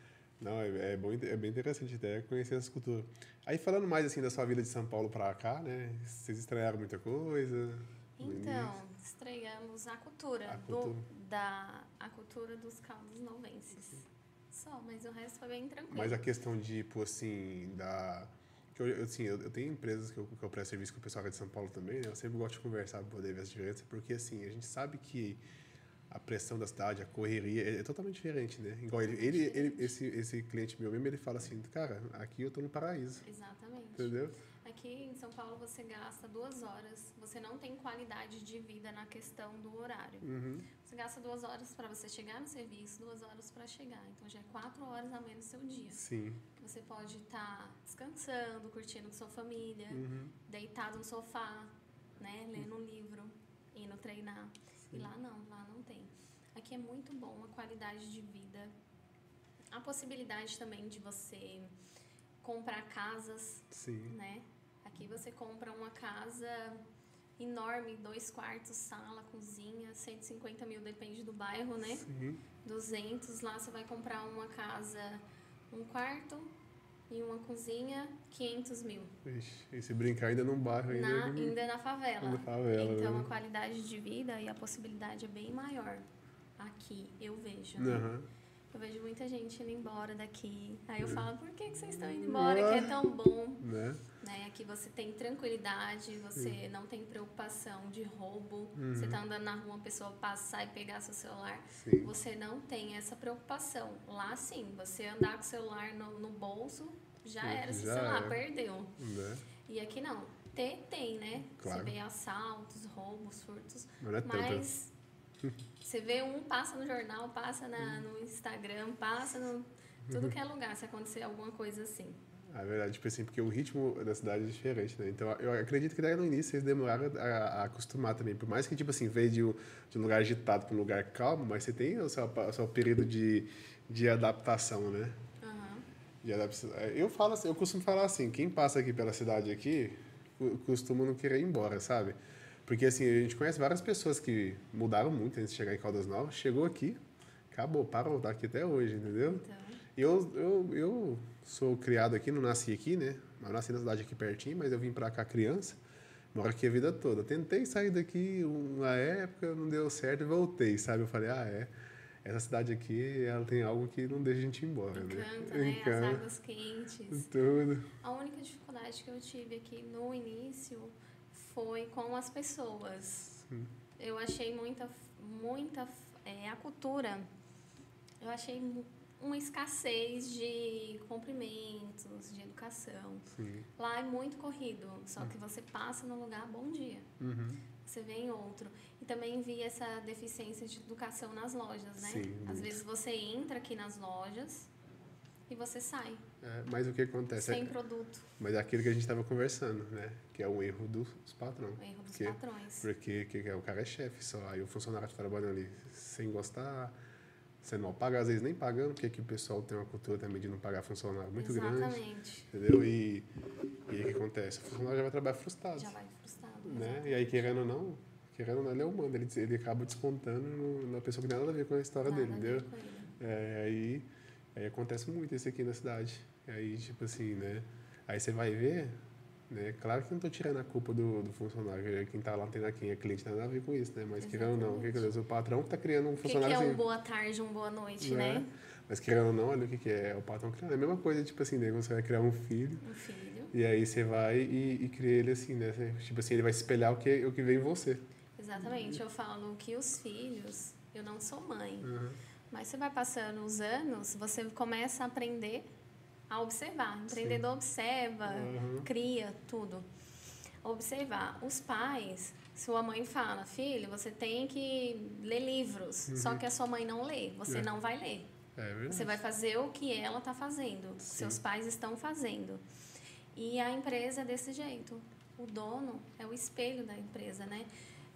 Speaker 1: Não, é, é, bom, é bem interessante até conhecer essa cultura. Aí falando mais assim da sua vida de São Paulo para cá, né? Vocês estranharam muita coisa?
Speaker 2: Então, estreamos a cultura,
Speaker 1: A
Speaker 2: do-
Speaker 1: cultura.
Speaker 2: da a cultura dos caldos novenses. Só, mas o resto foi bem tranquilo.
Speaker 1: Mas a questão de, tipo assim, da. Que eu, eu, assim, eu, eu tenho empresas que eu, que eu presto serviço com o pessoal aqui de São Paulo também, né? Eu sempre gosto de conversar para poder ver as diferenças, porque, assim, a gente sabe que a pressão da cidade, a correria, é, é totalmente diferente, né? Igual ele, ele, ele- esse, esse cliente meu mesmo, ele fala assim, cara, aqui eu tô no paraíso,
Speaker 2: Exatamente.
Speaker 1: entendeu?
Speaker 2: Aqui em São Paulo você gasta duas horas, você não tem qualidade de vida na questão do horário.
Speaker 1: Uhum.
Speaker 2: Você gasta duas horas para você chegar no serviço, duas horas para chegar. Então já é quatro horas a menos seu dia.
Speaker 1: Sim.
Speaker 2: Você pode estar descansando, curtindo com sua família,
Speaker 1: Uhum.
Speaker 2: deitado no sofá, né, lendo um livro, indo treinar. E lá não, lá não tem. Aqui é muito bom a qualidade de vida. A possibilidade também de você comprar casas,
Speaker 1: Sim.
Speaker 2: né? Aqui você compra uma casa enorme, dois quartos, sala, cozinha, 150 mil depende do bairro, né?
Speaker 1: Sim.
Speaker 2: 200. Lá você vai comprar uma casa, um quarto e uma cozinha, 500 mil.
Speaker 1: Ixi, e se brincar ainda num bairro ainda.
Speaker 2: Na,
Speaker 1: não-
Speaker 2: ainda na favela.
Speaker 1: Na favela,
Speaker 2: Então
Speaker 1: né?
Speaker 2: a qualidade de vida e a possibilidade é bem maior aqui, eu vejo. né?
Speaker 1: Aham.
Speaker 2: Eu vejo muita gente indo embora daqui. Aí eu
Speaker 1: É.
Speaker 2: falo, por que, que vocês estão indo embora? Que é tão bom.
Speaker 1: Né?
Speaker 2: Né? Aqui você tem tranquilidade, você não tem preocupação de roubo.
Speaker 1: Uhum.
Speaker 2: Você tá andando na rua, uma pessoa passar e pegar seu celular.
Speaker 1: Sim.
Speaker 2: Você não tem essa preocupação. Lá sim, você andar com o celular no, no bolso, já
Speaker 1: Sim,
Speaker 2: era, seu
Speaker 1: já
Speaker 2: celular
Speaker 1: era.
Speaker 2: perdeu.
Speaker 1: Né?
Speaker 2: E aqui não. Tem, tem, né?
Speaker 1: Claro.
Speaker 2: Você vê assaltos, roubos, furtos.
Speaker 1: Mas não é tanto.
Speaker 2: Mas [LAUGHS] você vê um, passa no jornal, passa na, no Instagram, passa no. Tudo que é lugar, se acontecer alguma coisa assim.
Speaker 1: A verdade, tipo assim, porque o ritmo da cidade é diferente, né? Então, eu acredito que daí no início eles demoraram a, a acostumar também. Por mais que, tipo assim, veio de um, de um lugar agitado para um lugar calmo, mas você tem o seu, o seu período de, de adaptação, né? De adaptação. Eu falo assim, eu costumo falar assim, quem passa aqui pela cidade aqui, co- costuma não querer ir embora, sabe? Porque, assim, a gente conhece várias pessoas que mudaram muito antes de chegar em Caldas Novas, chegou aqui, acabou, parou, tá aqui até hoje, entendeu?
Speaker 2: Então,
Speaker 1: Eu, eu, eu sou criado aqui, não nasci aqui, né? Eu nasci na cidade aqui pertinho, mas eu vim pra cá criança. Moro aqui a vida toda. Tentei sair daqui uma época, não deu certo e voltei, sabe? Eu falei, ah, é. Essa cidade aqui, ela tem algo que não deixa a gente ir embora,
Speaker 2: encanta,
Speaker 1: né?
Speaker 2: né? As águas quentes.
Speaker 1: Tudo.
Speaker 2: A única dificuldade que eu tive aqui no início foi com as pessoas. Eu achei muita, muita é, a cultura. Eu achei uma escassez de cumprimentos, de educação.
Speaker 1: Sim.
Speaker 2: Lá é muito corrido, só que você passa no lugar bom dia.
Speaker 1: Uhum.
Speaker 2: Você vê em outro. E também vi essa deficiência de educação nas lojas, né?
Speaker 1: Sim,
Speaker 2: Às
Speaker 1: muito.
Speaker 2: vezes você entra aqui nas lojas e você sai
Speaker 1: É, mas o que acontece?
Speaker 2: sem
Speaker 1: É,
Speaker 2: produto.
Speaker 1: mas é aquilo que a gente estava conversando, né? Que é o erro dos patrões.
Speaker 2: O erro dos
Speaker 1: Porque-
Speaker 2: patrões.
Speaker 1: Porque que, é, o cara é chefe só. Aí o funcionário tá trabalhando ali sem gostar, sendo mal pago, às vezes nem pagando, porque aqui o pessoal tem uma cultura também de não pagar funcionário muito grande.
Speaker 2: Exatamente.
Speaker 1: Entendeu? E, e aí o que acontece? O funcionário já vai trabalhar frustrado.
Speaker 2: Já vai frustrado.
Speaker 1: Né? E aí, querendo ou não, querendo ou não, ele é humano. Ele, ele acaba descontando no- na pessoa que não tem nada a ver com a história
Speaker 2: Nada
Speaker 1: dele, entendeu? É, aí, aí acontece muito isso aqui na cidade. Aí, tipo assim, né? Aí você vai ver, né? Claro que não tô tirando a culpa do, do funcionário. que Quem tá lá tem quem é cliente nada a ver com isso, né? Mas querendo ou não, o que é? O patrão que tá criando um
Speaker 2: O que, que
Speaker 1: funcionário
Speaker 2: é um
Speaker 1: assim.
Speaker 2: boa tarde, um boa noite,
Speaker 1: né?
Speaker 2: né?
Speaker 1: Mas querendo ou não, olha o que, que é. É o patrão criando. É a mesma coisa, tipo assim, né? Você vai criar um filho.
Speaker 2: Um filho.
Speaker 1: E aí você vai e, e cria ele assim, né? Você- Tipo assim, ele vai espelhar o que, o que vem em você.
Speaker 2: Exatamente. Eu falo que os filhos, eu não sou mãe,
Speaker 1: Uhum.
Speaker 2: mas você vai passando os anos, você começa a aprender a observar. O empreendedor observa,
Speaker 1: Uhum.
Speaker 2: cria tudo. Observar. Os pais, sua mãe fala, filho, você tem que ler livros. Só que a sua mãe não lê, você
Speaker 1: Uhum. É.
Speaker 2: não vai ler.
Speaker 1: É.
Speaker 2: Você vai fazer o que ela está fazendo,
Speaker 1: Sim.
Speaker 2: seus pais estão fazendo. E a empresa é desse jeito. O dono é o espelho da empresa, né?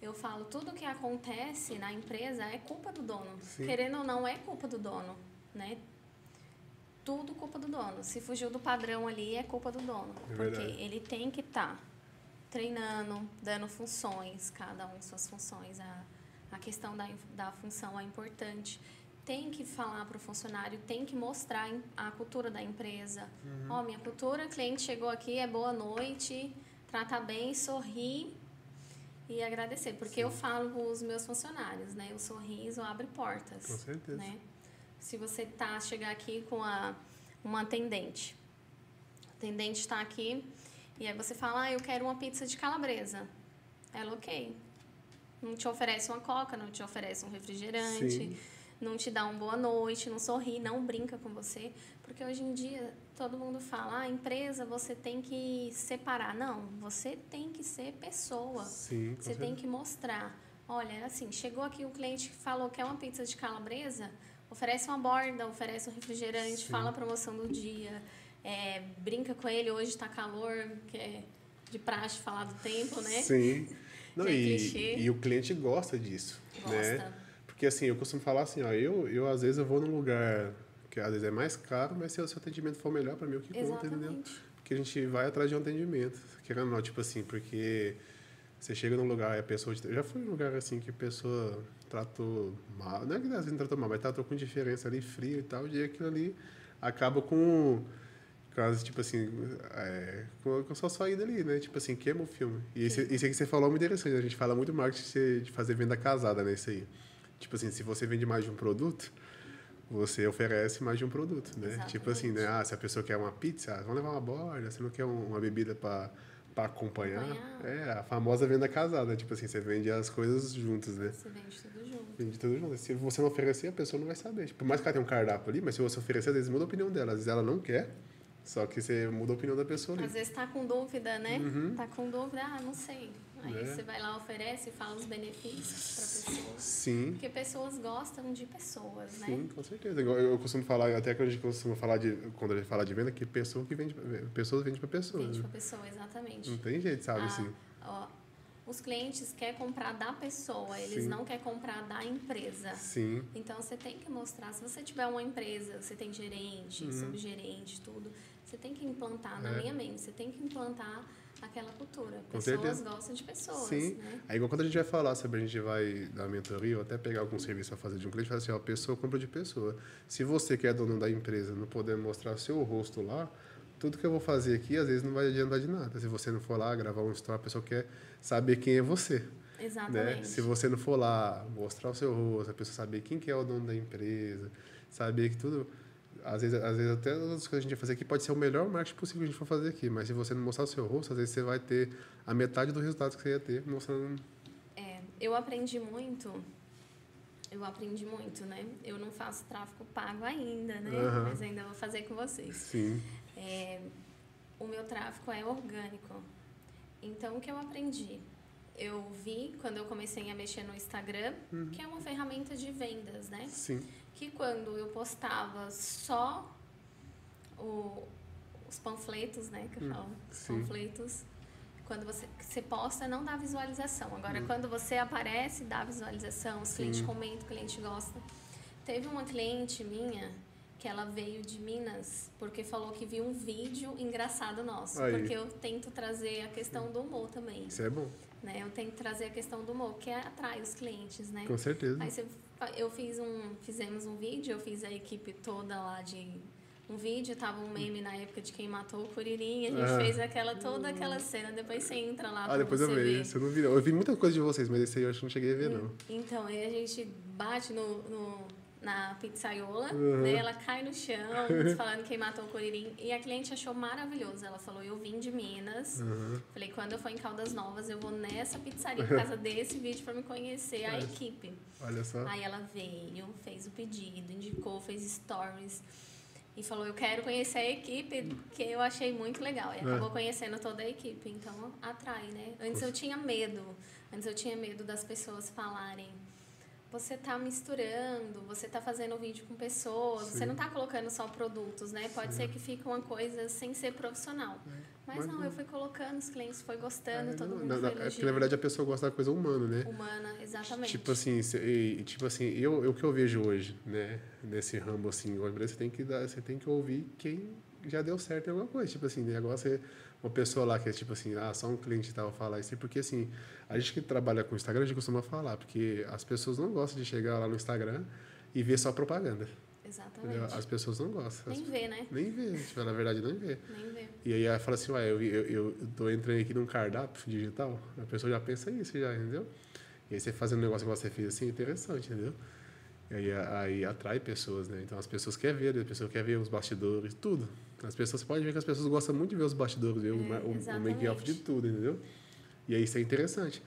Speaker 2: Eu falo, tudo que acontece na empresa é culpa do dono.
Speaker 1: Sim.
Speaker 2: Querendo ou não, é culpa do dono, né? tudo culpa do dono. Se fugiu do padrão ali, é culpa do dono.
Speaker 1: É
Speaker 2: porque
Speaker 1: verdade.
Speaker 2: ele tem que estar tá treinando, dando funções, cada um suas funções. A, a questão da, da função é importante. Tem que falar para o funcionário, tem que mostrar a cultura da empresa. Ó, minha cultura, cliente chegou aqui, é boa noite, trata bem, sorri e agradecer. Porque eu falo com os meus funcionários, né? O sorriso abre portas.
Speaker 1: Com certeza.
Speaker 2: Né? Se você tá chegar aqui com a, uma atendente, a atendente está aqui e aí você fala, ah, eu quero uma pizza de calabresa. Ela, ok. Não te oferece uma coca, não te oferece um refrigerante,
Speaker 1: Sim.
Speaker 2: Não te dá uma boa noite, não sorri, não brinca com você. Porque hoje em dia todo mundo fala, ah, empresa você tem que separar. Não, você tem que ser pessoa.
Speaker 1: Sim,
Speaker 2: Você tem
Speaker 1: certeza.
Speaker 2: que mostrar. Olha, assim, chegou aqui o cliente que falou que é uma pizza de calabresa, oferece uma borda, oferece um refrigerante,
Speaker 1: Sim.
Speaker 2: fala a promoção do dia, é, brinca com ele, hoje está calor, que é de praxe falar do tempo, né?
Speaker 1: Sim. [LAUGHS] Não,
Speaker 2: é
Speaker 1: e, e o cliente gosta disso, né? Porque assim, eu costumo falar assim, ó, eu, eu às vezes eu vou num lugar que às vezes é mais caro, mas se o seu atendimento for melhor para mim, o que conta, entendeu? Porque a gente vai atrás de um atendimento, querendo ou não, tipo assim, porque você chega num lugar e a pessoa... te- Eu já fui num lugar assim que a pessoa tratou mal, não é que às vezes não tratou mal, mas tratou com diferença ali, frio e tal, e aquilo ali acaba com... Quase, tipo assim, é, com, com sua saída ali, né? Tipo assim, queima o filme. E isso aí que você falou é muito interessante. A gente fala muito marketing de fazer venda casada, né? Isso aí. Tipo assim, se você vende mais de um produto, você oferece mais de um produto, né? Tipo assim, né? Ah, se a pessoa quer uma pizza, ah, vamos levar uma borda. Se não quer um- uma bebida para para acompanhar,
Speaker 2: Acompanhar.
Speaker 1: é a famosa venda casada. Tipo assim, você vende as coisas juntas, né?
Speaker 2: Você vende tudo junto.
Speaker 1: Vende tudo junto. Se você não oferecer, a pessoa não vai saber. Tipo, por mais que ela tenha um cardápio ali, mas se você oferecer, às vezes muda a opinião dela. Às vezes ela não quer, só que você muda a opinião da pessoa ali.
Speaker 2: Às vezes tá com dúvida, né?
Speaker 1: Uhum.
Speaker 2: Tá com dúvida, ah, não sei. Aí
Speaker 1: É.
Speaker 2: você vai lá, oferece e fala os benefícios para pessoa.
Speaker 1: Sim.
Speaker 2: Porque pessoas gostam de pessoas, né?
Speaker 1: Sim, com certeza. Eu, eu costumo falar, até que a gente costuma falar de, quando a gente fala de venda, que pessoa que vende, pessoas vende para pessoas.
Speaker 2: Vende
Speaker 1: né?
Speaker 2: para pessoa, exatamente.
Speaker 1: Não tem jeito, sabe?
Speaker 2: Ah,
Speaker 1: assim.
Speaker 2: ó, os clientes querem comprar da pessoa, eles
Speaker 1: Sim.
Speaker 2: não querem comprar da empresa.
Speaker 1: Sim,
Speaker 2: Então você tem que mostrar, se você tiver uma empresa, você tem gerente,
Speaker 1: Uhum.
Speaker 2: subgerente, tudo, você tem que implantar na
Speaker 1: É.
Speaker 2: minha mente, você tem que implantar aquela cultura.
Speaker 1: Com
Speaker 2: Pessoas
Speaker 1: certeza.
Speaker 2: gostam de pessoas,
Speaker 1: sim.
Speaker 2: né?
Speaker 1: Aí, igual quando a gente vai falar sobre a gente vai dar mentoria ou até pegar algum serviço para fazer de um cliente, fala assim: ó, pessoa compra de pessoa. Se você que é dono da empresa não puder mostrar seu rosto lá, tudo que eu vou fazer aqui às vezes não vai adiantar de nada. Se você não for lá gravar um story, a pessoa quer saber quem é você. Né?
Speaker 2: Exatamente.
Speaker 1: Se você não for lá mostrar o seu rosto, a pessoa saber quem que é o dono da empresa, saber que tudo. Às vezes, às vezes até as coisas que a gente vai fazer aqui pode ser o melhor marketing possível que a gente for fazer aqui, mas se você não mostrar o seu rosto, às vezes você vai ter a metade do resultado que você ia ter mostrando.
Speaker 2: É, eu aprendi muito. Eu aprendi muito, né? Eu não faço tráfego pago ainda, né?
Speaker 1: Aham.
Speaker 2: Mas ainda vou fazer com vocês.
Speaker 1: Sim,
Speaker 2: É, o meu tráfego é orgânico. Então, o que eu aprendi? Eu vi quando eu comecei a mexer no Instagram,
Speaker 1: Uhum.
Speaker 2: que é uma ferramenta de vendas, né?
Speaker 1: sim,
Speaker 2: Que quando eu postava só o- os panfletos, né? Que eu
Speaker 1: Hum,
Speaker 2: falo, os panfletos. Quando você, você posta, não dá visualização. Agora,
Speaker 1: Hum.
Speaker 2: quando você aparece, dá visualização. Os clientes
Speaker 1: Sim.
Speaker 2: comentam, o cliente gosta. Teve uma cliente minha que ela veio de Minas porque falou que viu um vídeo engraçado nosso.
Speaker 1: Aí.
Speaker 2: Porque eu tento trazer a questão do humor também.
Speaker 1: isso é bom,
Speaker 2: Né? Eu tento trazer a questão do humor, que atrai os clientes, né?
Speaker 1: com certeza.
Speaker 2: Aí você, eu fiz um, fizemos um vídeo, eu fiz a equipe toda lá de um vídeo, tava um meme na época de quem matou o Curirim, a gente
Speaker 1: Ah.
Speaker 2: fez aquela toda aquela cena, depois você entra lá
Speaker 1: Ah, depois
Speaker 2: você
Speaker 1: eu vi. eu não vi, não. Eu vi muita coisa de vocês, mas esse aí eu acho que não cheguei a ver, não.
Speaker 2: Então, aí a gente bate no, no- na pizzaiola,
Speaker 1: Uhum.
Speaker 2: né? Ela cai no chão, falando quem matou o Curirim. E a cliente achou maravilhoso. Ela falou, eu vim de Minas.
Speaker 1: Uhum.
Speaker 2: Falei, quando eu for em Caldas Novas, eu vou nessa pizzaria por causa desse [LAUGHS] vídeo pra me conhecer a equipe.
Speaker 1: Olha só.
Speaker 2: Aí ela veio, fez o pedido, indicou, fez stories e falou: Eu quero conhecer a equipe, que eu achei muito legal. E
Speaker 1: É.
Speaker 2: acabou conhecendo toda a equipe, então atrai, né? Antes eu tinha medo, antes eu tinha medo das pessoas falarem: você está misturando, você está fazendo vídeo com pessoas, Sim. você não está colocando só produtos, né? Pode Sim. ser que fique uma coisa sem ser profissional. É. Mas, Mas não, eu fui colocando, os clientes foi gostando, é, todo mundo
Speaker 1: na,
Speaker 2: foi
Speaker 1: É porque, na verdade, a pessoa gosta da coisa humana, né?
Speaker 2: Humana, exatamente.
Speaker 1: Tipo assim, se, tipo assim eu, eu que eu vejo hoje, né? Nesse ramo, assim, você tem que, dar, você tem que ouvir quem já deu certo em alguma coisa. Tipo assim, negócio é uma pessoa lá que é tipo assim, ah, só um cliente tal falar isso, porque assim, a gente que trabalha com Instagram, a gente costuma falar, porque as pessoas não gostam de chegar lá no Instagram e ver só propaganda.
Speaker 2: Exatamente.
Speaker 1: As pessoas não gostam.
Speaker 2: Nem vê, né?
Speaker 1: Nem vê, tipo, na verdade, nem vê.
Speaker 2: Nem vê.
Speaker 1: E aí ela fala assim, ué, eu, eu, eu tô entrando aqui num cardápio digital, a pessoa já pensa isso já, entendeu? E aí você fazendo um negócio que você fez assim, é interessante, entendeu? E aí, aí atrai pessoas, né? Então as pessoas querem ver, as pessoas querem ver os bastidores, tudo. As pessoas podem ver que as pessoas gostam muito de ver os bastidores, ver é, o, o make-off de tudo, entendeu? E aí isso é interessante.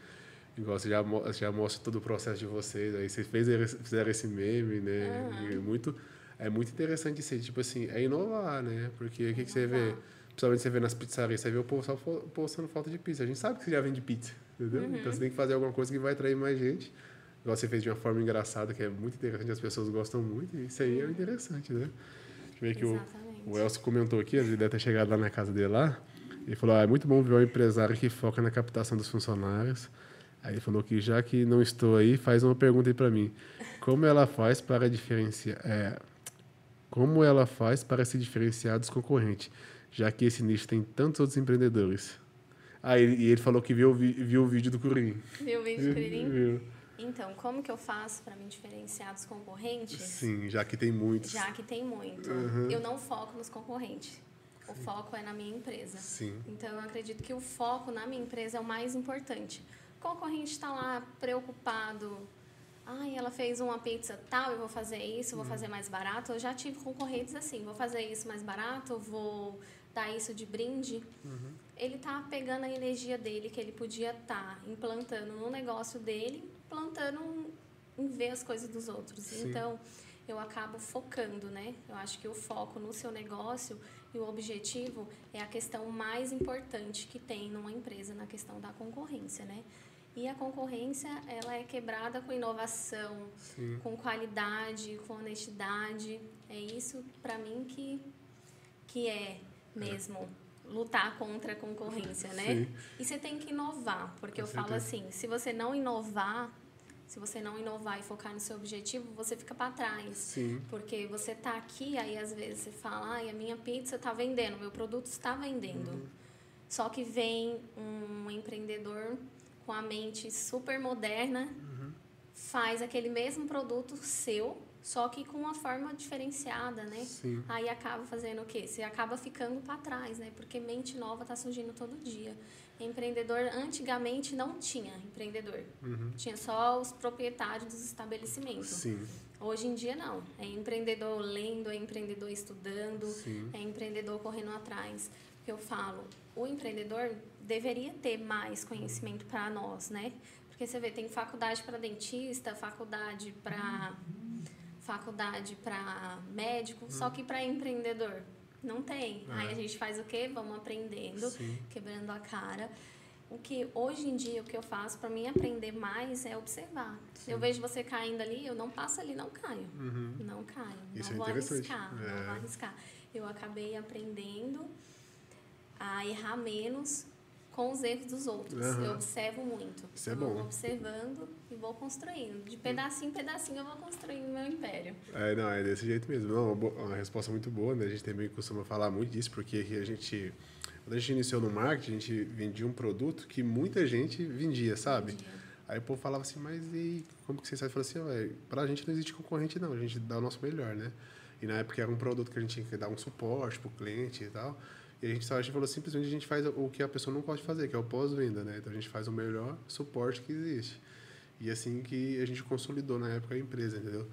Speaker 1: Igual você já, já mostra todo o processo de vocês, aí vocês fez, fizeram esse meme, né? Uhum. É, muito, é muito interessante isso tipo assim, é inovar, né? Porque o que, que você vê? Principalmente você vê nas pizzarias, você vê o pessoal postando falta de pizza. A gente sabe que você já vende pizza, entendeu? Uhum. Então você tem que fazer alguma coisa que vai atrair mais gente igual você fez de uma forma engraçada, que é muito interessante, as pessoas gostam muito, e isso aí é interessante, né? Ver que o, o Elcio comentou aqui, ele deve ter chegado lá na casa dele lá, ele falou, ah, é muito bom ver um empresário que foca na captação dos funcionários. Aí ele falou que já que não estou aí, faz uma pergunta aí para mim. Como ela faz para diferenciar... É, como ela faz para se diferenciar dos concorrentes, já que esse nicho tem tantos outros empreendedores? Ah, e ele, ele falou que viu, viu o vídeo do Curirim.
Speaker 2: Viu o vídeo do Curirim? Viu. Então, como que eu faço para me diferenciar dos concorrentes?
Speaker 1: Sim, já que tem muitos.
Speaker 2: Já que tem muito. Uhum. Eu não foco nos concorrentes. O Sim. foco é na minha empresa.
Speaker 1: Sim.
Speaker 2: Então, eu acredito que o foco na minha empresa é o mais importante. O concorrente está lá preocupado. Ai, ela fez uma pizza tal, eu vou fazer isso, vou uhum. fazer mais barato. Eu já tive concorrentes assim, vou fazer isso mais barato, vou dar isso de brinde. Uhum. Ele está pegando a energia dele, que ele podia estar tá implantando no negócio dele, plantando em ver as coisas dos outros. Sim. Então, eu acabo focando, né? Eu acho que o foco no seu negócio e o objetivo é a questão mais importante que tem numa empresa na questão da concorrência, né? E a concorrência, ela é quebrada com inovação, Sim. com qualidade, com honestidade. É isso, para mim, que, que é mesmo é. Lutar contra a concorrência, né? Sim. E você tem que inovar, porque com eu certeza. falo assim, se você não inovar, se você não inovar e focar no seu objetivo, você fica para trás.
Speaker 1: Sim.
Speaker 2: Porque você tá aqui, aí às vezes você fala, ai, a minha pizza está vendendo, meu produto está vendendo. Uhum. Só que vem um empreendedor com a mente super moderna, uhum. faz aquele mesmo produto seu, só que com uma forma diferenciada, né?
Speaker 1: Sim.
Speaker 2: Aí acaba fazendo o quê? Você acaba ficando para trás, né? Porque mente nova está surgindo todo dia. Empreendedor, antigamente não tinha empreendedor. Uhum. Tinha só os proprietários dos estabelecimentos.
Speaker 1: Sim.
Speaker 2: Hoje em dia, não. É empreendedor lendo, é empreendedor estudando,
Speaker 1: Sim.
Speaker 2: é empreendedor correndo atrás. Eu falo, o empreendedor deveria ter mais conhecimento para nós, né? Porque você vê, tem faculdade para dentista, faculdade para faculdade para médico, uhum. só que para empreendedor não tem. É. Aí a gente faz o quê? Vamos aprendendo,
Speaker 1: Sim.
Speaker 2: quebrando a cara. O que hoje em dia o que eu faço para mim aprender mais é observar. Sim. Eu vejo você caindo ali, eu não passo ali, não caio.
Speaker 1: Uhum.
Speaker 2: Não caio.
Speaker 1: Isso
Speaker 2: não
Speaker 1: é
Speaker 2: vou arriscar. É. Não vou arriscar. Eu acabei aprendendo a errar menos com os erros dos outros. Uhum. Eu observo muito.
Speaker 1: Isso é bom.
Speaker 2: Vou observando e vou construindo. De pedacinho em pedacinho eu vou construindo meu império.
Speaker 1: É, não, é desse jeito mesmo. Não, uma resposta muito boa, né? A gente também costuma falar muito disso, porque a gente, quando a gente iniciou no marketing, a gente vendia um produto que muita gente vendia, sabe? Vendia. Aí o povo falava assim, mas e como que você sabe? Eu assim, para a gente não existe concorrente não, a gente dá o nosso melhor, né? E na época era um produto que a gente tinha que dar um suporte pro cliente e tal. E a gente só a gente falou simplesmente a gente faz o que a pessoa não pode fazer, que é o pós-venda, né? Então a gente faz o melhor suporte que existe. E assim que a gente consolidou na época a empresa, entendeu?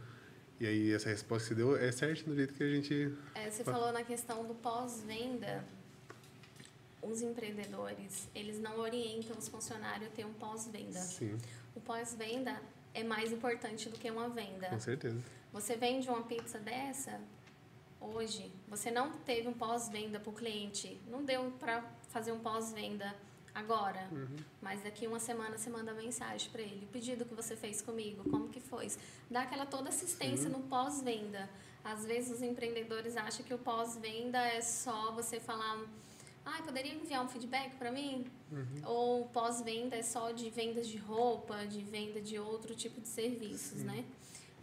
Speaker 1: E aí essa resposta que você deu é certo do jeito que a gente.
Speaker 2: É, você falou na questão do pós-venda. Os empreendedores, eles não orientam os funcionários a ter um pós-venda.
Speaker 1: Sim.
Speaker 2: O pós-venda é mais importante do que uma venda.
Speaker 1: Com certeza.
Speaker 2: Você vende uma pizza dessa, hoje, você não teve um pós-venda para o cliente, não deu para fazer um pós-venda agora, uhum. mas daqui uma semana você manda mensagem para ele. O pedido que você fez comigo, como que foi? Dá aquela toda assistência Sim. no pós-venda. Às vezes os empreendedores acham que o pós-venda é só você falar, ah, poderia enviar um feedback para mim? Uhum. Ou pós-venda é só de vendas de roupa, de venda de outro tipo de serviços, Sim. né?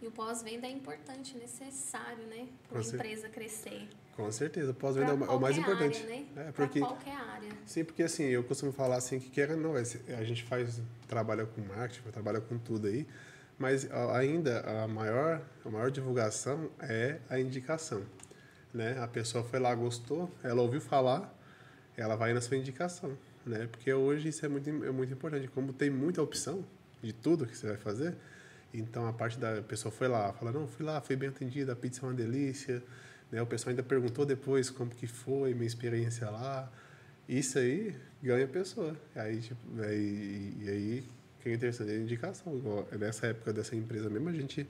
Speaker 2: E o pós-venda é importante, necessário, né? Para uma empresa crescer.
Speaker 1: Com certeza, pós-venda é o mais importante.
Speaker 2: Área, né?
Speaker 1: É,
Speaker 2: porque, qualquer área.
Speaker 1: Sim, porque assim, eu costumo falar assim que quer não, a gente faz, trabalha com marketing, trabalha com tudo aí, mas ainda a maior, a maior divulgação é a indicação. Né? A pessoa foi lá, gostou, ela ouviu falar, ela vai na sua indicação. Né? Porque hoje isso é muito, é muito importante. Como tem muita opção de tudo que você vai fazer, então a parte da pessoa foi lá, fala, não, fui lá, fui bem atendida, a pizza é uma delícia. Né? O pessoal ainda perguntou depois como que foi, minha experiência lá. Isso aí ganha a pessoa. Aí, tipo, aí, e aí que é interessante, é indicação. Igual, nessa época dessa empresa mesmo, a gente,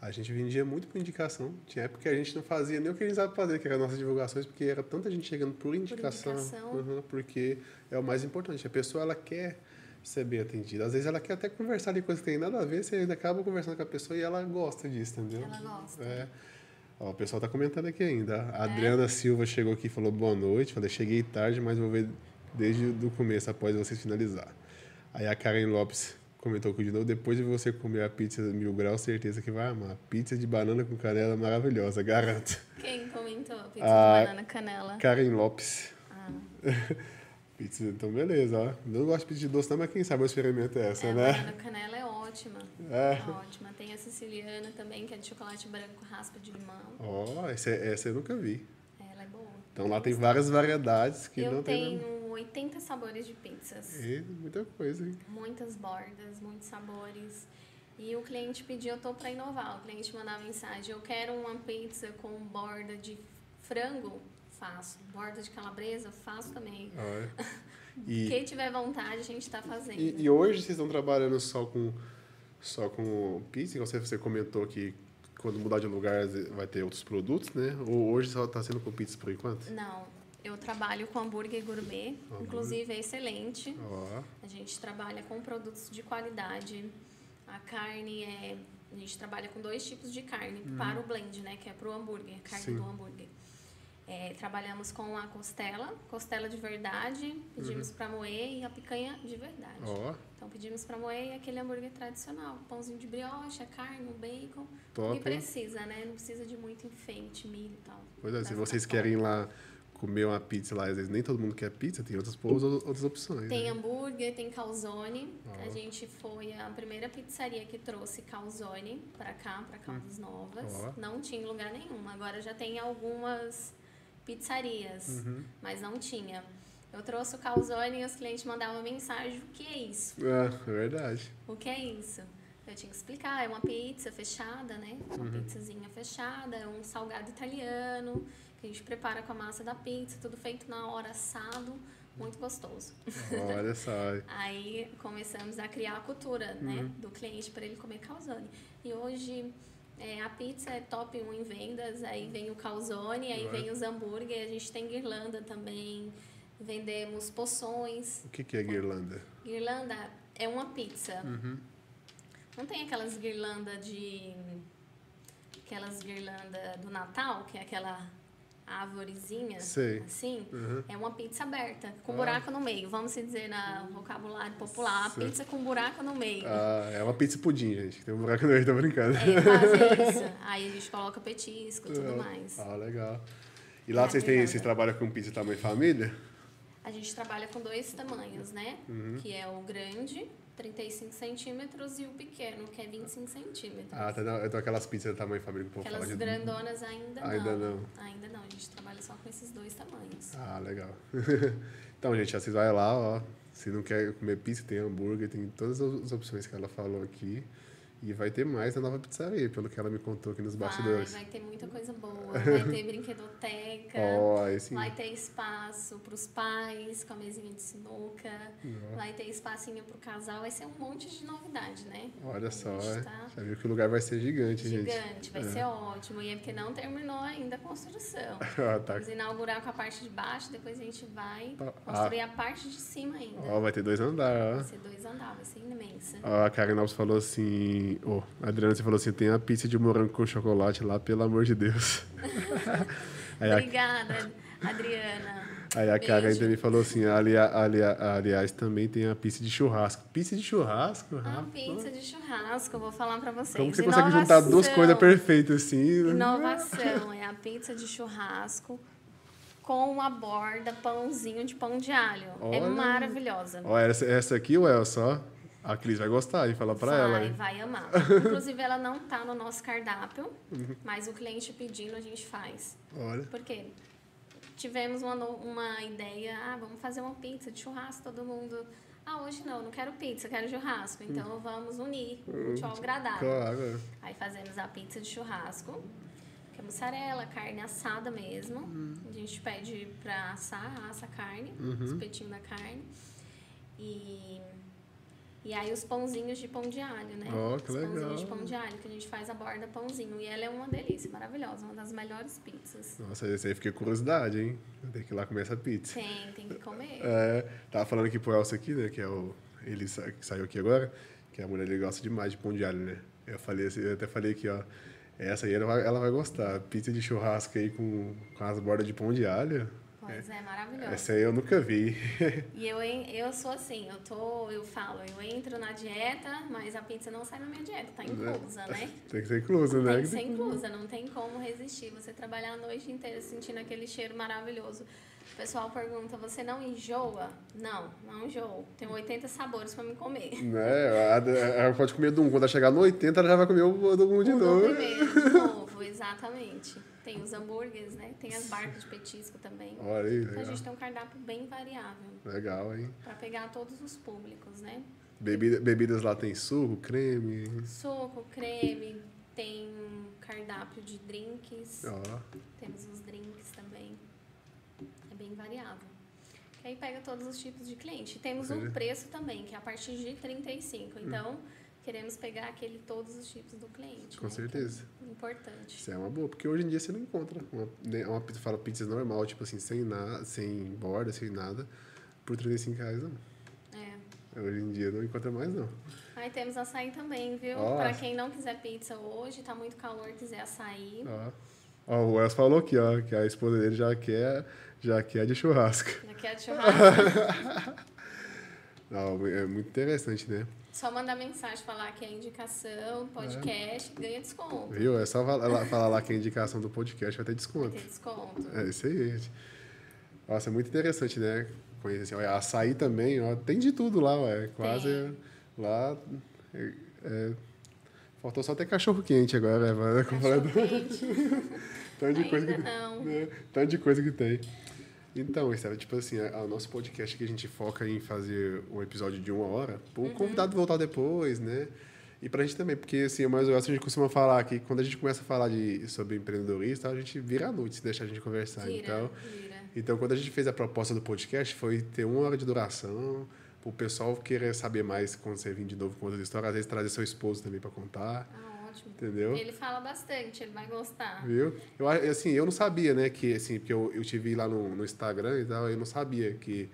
Speaker 1: a gente vendia muito por indicação. Tinha época que a gente não fazia nem o que a gente sabe fazer, que era nossas divulgações, porque era tanta gente chegando por indicação. Por indicação. Uhum, porque é o mais importante. A pessoa, ela quer ser bem atendida. Às vezes ela quer até conversar de coisas que tem nada a ver, você ainda acaba conversando com a pessoa e ela gosta disso, entendeu?
Speaker 2: Ela gosta.
Speaker 1: É. Ó, o pessoal está comentando aqui ainda. A é. Adriana Silva chegou aqui e falou boa noite. Falei, cheguei tarde, mas vou ver desde o começo, após vocês finalizar. Aí a Karen Lopes comentou aqui de novo, depois de você comer a pizza mil graus, certeza que vai amar. Pizza de banana com canela maravilhosa, garanto.
Speaker 2: Quem comentou? Pizza a de banana canela.
Speaker 1: Karen Lopes. Ah. [LAUGHS] pizza, então beleza, ó. Não gosto de pizza de doce não, mas quem sabe eu experimento essa,
Speaker 2: é,
Speaker 1: né?
Speaker 2: Banana canela é ótima. É. é. ótima. Tem a siciliana também, que é de chocolate branco, raspa de limão.
Speaker 1: Ó, oh, essa, essa eu nunca vi.
Speaker 2: Ela é boa.
Speaker 1: Então lá tem várias variedades que
Speaker 2: eu
Speaker 1: não
Speaker 2: tem... Eu tenho 80 sabores de pizzas.
Speaker 1: E muita coisa, hein?
Speaker 2: Muitas bordas, muitos sabores. E o cliente pediu, eu tô para inovar. O cliente mandar mensagem, eu quero uma pizza com borda de frango, faço. Borda de calabresa, faço também. Ah, é. [LAUGHS] e, Quem tiver vontade, a gente está fazendo.
Speaker 1: E, e, hoje vocês estão trabalhando só com só com pizza? Você, você comentou que quando mudar de lugar vai ter outros produtos, né? Ou hoje só está sendo com pizza por enquanto?
Speaker 2: Não, eu trabalho com hambúrguer gourmet, uhum. inclusive é excelente.
Speaker 1: Uhum.
Speaker 2: A gente trabalha com produtos de qualidade. A carne é. A gente trabalha com dois tipos de carne uhum. para o blend, né? Que é para o hambúrguer, carne Sim. do hambúrguer. É, trabalhamos com a costela, costela de verdade, pedimos uhum. para moer e a picanha de verdade.
Speaker 1: Oh.
Speaker 2: Então pedimos para moer aquele hambúrguer tradicional, pãozinho de brioche, a carne, o bacon.
Speaker 1: Top.
Speaker 2: E precisa, né? Não precisa de muito enfeite, milho e tal.
Speaker 1: Pois é, se vocês querem lá comer uma pizza lá, às vezes nem todo mundo quer pizza, tem outras, outras opções.
Speaker 2: Tem
Speaker 1: né?
Speaker 2: hambúrguer, tem calzone. Oh. A gente foi a primeira pizzaria que trouxe calzone para cá, para Caldas hum. Novas. Oh. Não tinha lugar nenhum. Agora já tem algumas pizzarias, uhum. mas não tinha. Eu trouxe o calzone e os clientes mandavam mensagem: o que é isso?
Speaker 1: É, é verdade.
Speaker 2: O que é isso? Eu tinha que explicar: é uma pizza fechada, né? Uma uhum. pizzazinha fechada, é um salgado italiano que a gente prepara com a massa da pizza, tudo feito na hora, assado, muito gostoso.
Speaker 1: Olha só. [LAUGHS]
Speaker 2: Aí começamos a criar a cultura, né, uhum. do cliente para ele comer calzone. E hoje é, a pizza é top 1 em vendas, aí vem o calzone, aí vem os hambúrguer, a gente tem guirlanda também, vendemos poções.
Speaker 1: O que, que é guirlanda?
Speaker 2: Guirlanda é uma pizza.
Speaker 1: Uhum.
Speaker 2: Não tem aquelas guirlanda de aquelas guirlanda do Natal, que é aquela árvorezinha,
Speaker 1: Sei.
Speaker 2: assim,
Speaker 1: uhum.
Speaker 2: é uma pizza aberta, com ah. buraco no meio. Vamos dizer na vocabulário popular, uma pizza com buraco no meio.
Speaker 1: Ah, é uma pizza pudim, gente. Tem um buraco no meio, tô brincando.
Speaker 2: É, quase isso. [LAUGHS] Aí a gente coloca petisco e tudo mais.
Speaker 1: Ah, legal. E lá é vocês, têm, vocês trabalham com pizza tamanho família?
Speaker 2: A gente trabalha com dois tamanhos, né?
Speaker 1: Uhum.
Speaker 2: Que é o grande 35 centímetros e o pequeno, que é 25 centímetros.
Speaker 1: Ah, tá, não, então aquelas pizzas do tamanho família que o povo
Speaker 2: Aquelas de... grandonas ainda,
Speaker 1: ainda
Speaker 2: não.
Speaker 1: não.
Speaker 2: Ainda não, a gente trabalha só com esses dois tamanhos.
Speaker 1: Ah, legal. [LAUGHS] então, gente, vocês vão lá, ó. Se não quer comer pizza, tem hambúrguer, tem todas as opções que ela falou aqui. E vai ter mais na nova pizzaria, pelo que ela me contou aqui nos bastidores.
Speaker 2: Vai, vai ter muita coisa boa. [LAUGHS] Vai ter brinquedoteca.
Speaker 1: oh.
Speaker 2: Vai ter espaço para os pais com a mesinha de sinuca. Oh. Vai ter espacinho para o casal. Vai ser um monte de novidade, né?
Speaker 1: Olha só, é. tá... já viu que o lugar vai ser gigante,
Speaker 2: gigante
Speaker 1: gente.
Speaker 2: Gigante, vai é. ser ótimo. E é porque não terminou ainda a construção. [LAUGHS] ah, tá. Vamos inaugurar com a parte de baixo, depois a gente vai ah. construir a parte de cima ainda.
Speaker 1: Ó, oh, vai ter dois andares.
Speaker 2: Vai ser dois andares, vai ser imensa.
Speaker 1: Ó, a Karen Alves falou assim oh, Adriana, você falou assim: tem a pizza de morango com chocolate lá, pelo amor de Deus. [LAUGHS]
Speaker 2: Obrigada, Adriana.
Speaker 1: Aí a Karen também falou assim: ali, ali, aliás, também tem a pizza de churrasco. Pizza de churrasco?
Speaker 2: A pizza de churrasco, vou falar para vocês.
Speaker 1: Como você Inovação. consegue juntar duas coisas perfeitas assim?
Speaker 2: Inovação, é a pizza de churrasco com uma borda, pãozinho de pão de alho. É Olha. É maravilhosa.
Speaker 1: Essa, essa aqui, o Elsa, ó. A Cris vai gostar e falar para ela.
Speaker 2: Vai, vai amar. [LAUGHS] Inclusive, ela não tá no nosso cardápio, uhum. mas o cliente pedindo a gente faz.
Speaker 1: Olha.
Speaker 2: Por quê? Tivemos uma, uma ideia, ah, vamos fazer uma pizza de churrasco, todo mundo. Ah, hoje não, não quero pizza, quero churrasco. Então uhum. vamos unir o útil ao agradável.
Speaker 1: Claro.
Speaker 2: Aí fazemos a pizza de churrasco, que é mussarela, carne assada mesmo. Uhum. A gente pede para assar, assa a carne, uhum. espetinho da carne. E e aí os pãozinhos de pão de alho, né?
Speaker 1: Oh, que
Speaker 2: os
Speaker 1: legal.
Speaker 2: pãozinhos de pão de alho, que a gente faz a borda pãozinho. E ela é uma delícia, maravilhosa, uma das melhores pizzas.
Speaker 1: Nossa, esse aí fiquei curiosidade, hein? Tem que ir lá comer essa pizza.
Speaker 2: Tem, tem que comer.
Speaker 1: É, tava falando aqui pro Elcio aqui, né? Que é o. Ele sa, que saiu aqui agora, que a mulher ele gosta demais de pão de alho, né? Eu falei assim, eu até falei aqui, ó. Essa aí ela vai, ela vai gostar. Pizza de churrasco aí com, com as bordas de pão de alho.
Speaker 2: Pois é, maravilhoso.
Speaker 1: Essa aí eu nunca vi. [LAUGHS]
Speaker 2: e eu, eu sou assim, eu tô, eu falo, eu entro na dieta, mas a pizza não sai na minha dieta, tá inclusa, né? [LAUGHS]
Speaker 1: Tem que ser inclusa, né?
Speaker 2: Tem que ser inclusa, não tem como resistir. Você trabalhar a noite inteira sentindo aquele cheiro maravilhoso. O pessoal pergunta, você não enjoa? Não, não enjoo. Tem 80 sabores para me comer.
Speaker 1: Né? Ela pode comer do um. Quando ela chegar no 80, ela já vai comer o do um de novo.
Speaker 2: de novo, exatamente. Tem os hambúrgueres, né? Tem as barcas de petisco também.
Speaker 1: Olha aí,
Speaker 2: Então a gente tem um cardápio bem variável.
Speaker 1: Legal, hein?
Speaker 2: Para pegar todos os públicos, né?
Speaker 1: Bebida, bebidas lá tem suco, creme?
Speaker 2: Suco, creme, tem cardápio de drinks.
Speaker 1: Oh.
Speaker 2: Temos os drinks também. É bem variável. Que aí pega todos os tipos de cliente. Temos um preço também, que é a partir de 35. Hum. Então, hum queremos pegar aquele todos os tipos do cliente.
Speaker 1: Com
Speaker 2: né?
Speaker 1: certeza.
Speaker 2: É importante.
Speaker 1: Isso é uma boa, porque hoje em dia você não encontra uma, né, uma pizza, fala pizza normal, tipo assim, sem nada, sem borda, sem nada, por 35 reais não.
Speaker 2: É.
Speaker 1: Hoje em dia não encontra mais não.
Speaker 2: Aí temos açaí também, viu? Oh. Para quem não quiser pizza hoje, tá muito calor, quiser açaí.
Speaker 1: Ó. Oh. oh, o Elcio falou aqui, ó, que a esposa dele já quer, já quer de churrasco.
Speaker 2: Já quer de churrasco. [LAUGHS]
Speaker 1: não, é muito interessante, né?
Speaker 2: Só mandar mensagem, falar que é indicação, podcast, é. ganha desconto.
Speaker 1: Viu? É só falar lá que é indicação do podcast, vai ter desconto.
Speaker 2: Vai ter desconto.
Speaker 1: É isso aí, gente. Nossa, é muito interessante, né? Conhecer assim, olha, açaí também, ó, tem de tudo lá, ué. Quase tem. lá. É, é, faltou só ter cachorro quente agora, né?
Speaker 2: Cachorro quente. [LAUGHS]
Speaker 1: tanto de coisa que,
Speaker 2: não. Né?
Speaker 1: Tanto de coisa que tem. Então, Estela, tipo assim, o nosso podcast que a gente foca em fazer um episódio de uma hora, para o uhum. convidado voltar depois, né? E para a gente também, porque assim, mais ou menos a gente costuma falar que quando a gente começa a falar de, sobre empreendedorismo, a gente vira a noite se deixar a gente conversar.
Speaker 2: Vira,
Speaker 1: então,
Speaker 2: vira.
Speaker 1: então, quando a gente fez a proposta do podcast, foi ter uma hora de duração, para o pessoal querer saber mais quando você vir de novo com outras histórias, às vezes trazer seu esposo também para contar.
Speaker 2: Ah, ótimo.
Speaker 1: Entendeu?
Speaker 2: Ele fala bastante, ele vai gostar.
Speaker 1: Viu? Eu, assim, eu não sabia, né, que, assim, porque eu, eu te vi lá no, no Instagram e tal, eu não sabia que,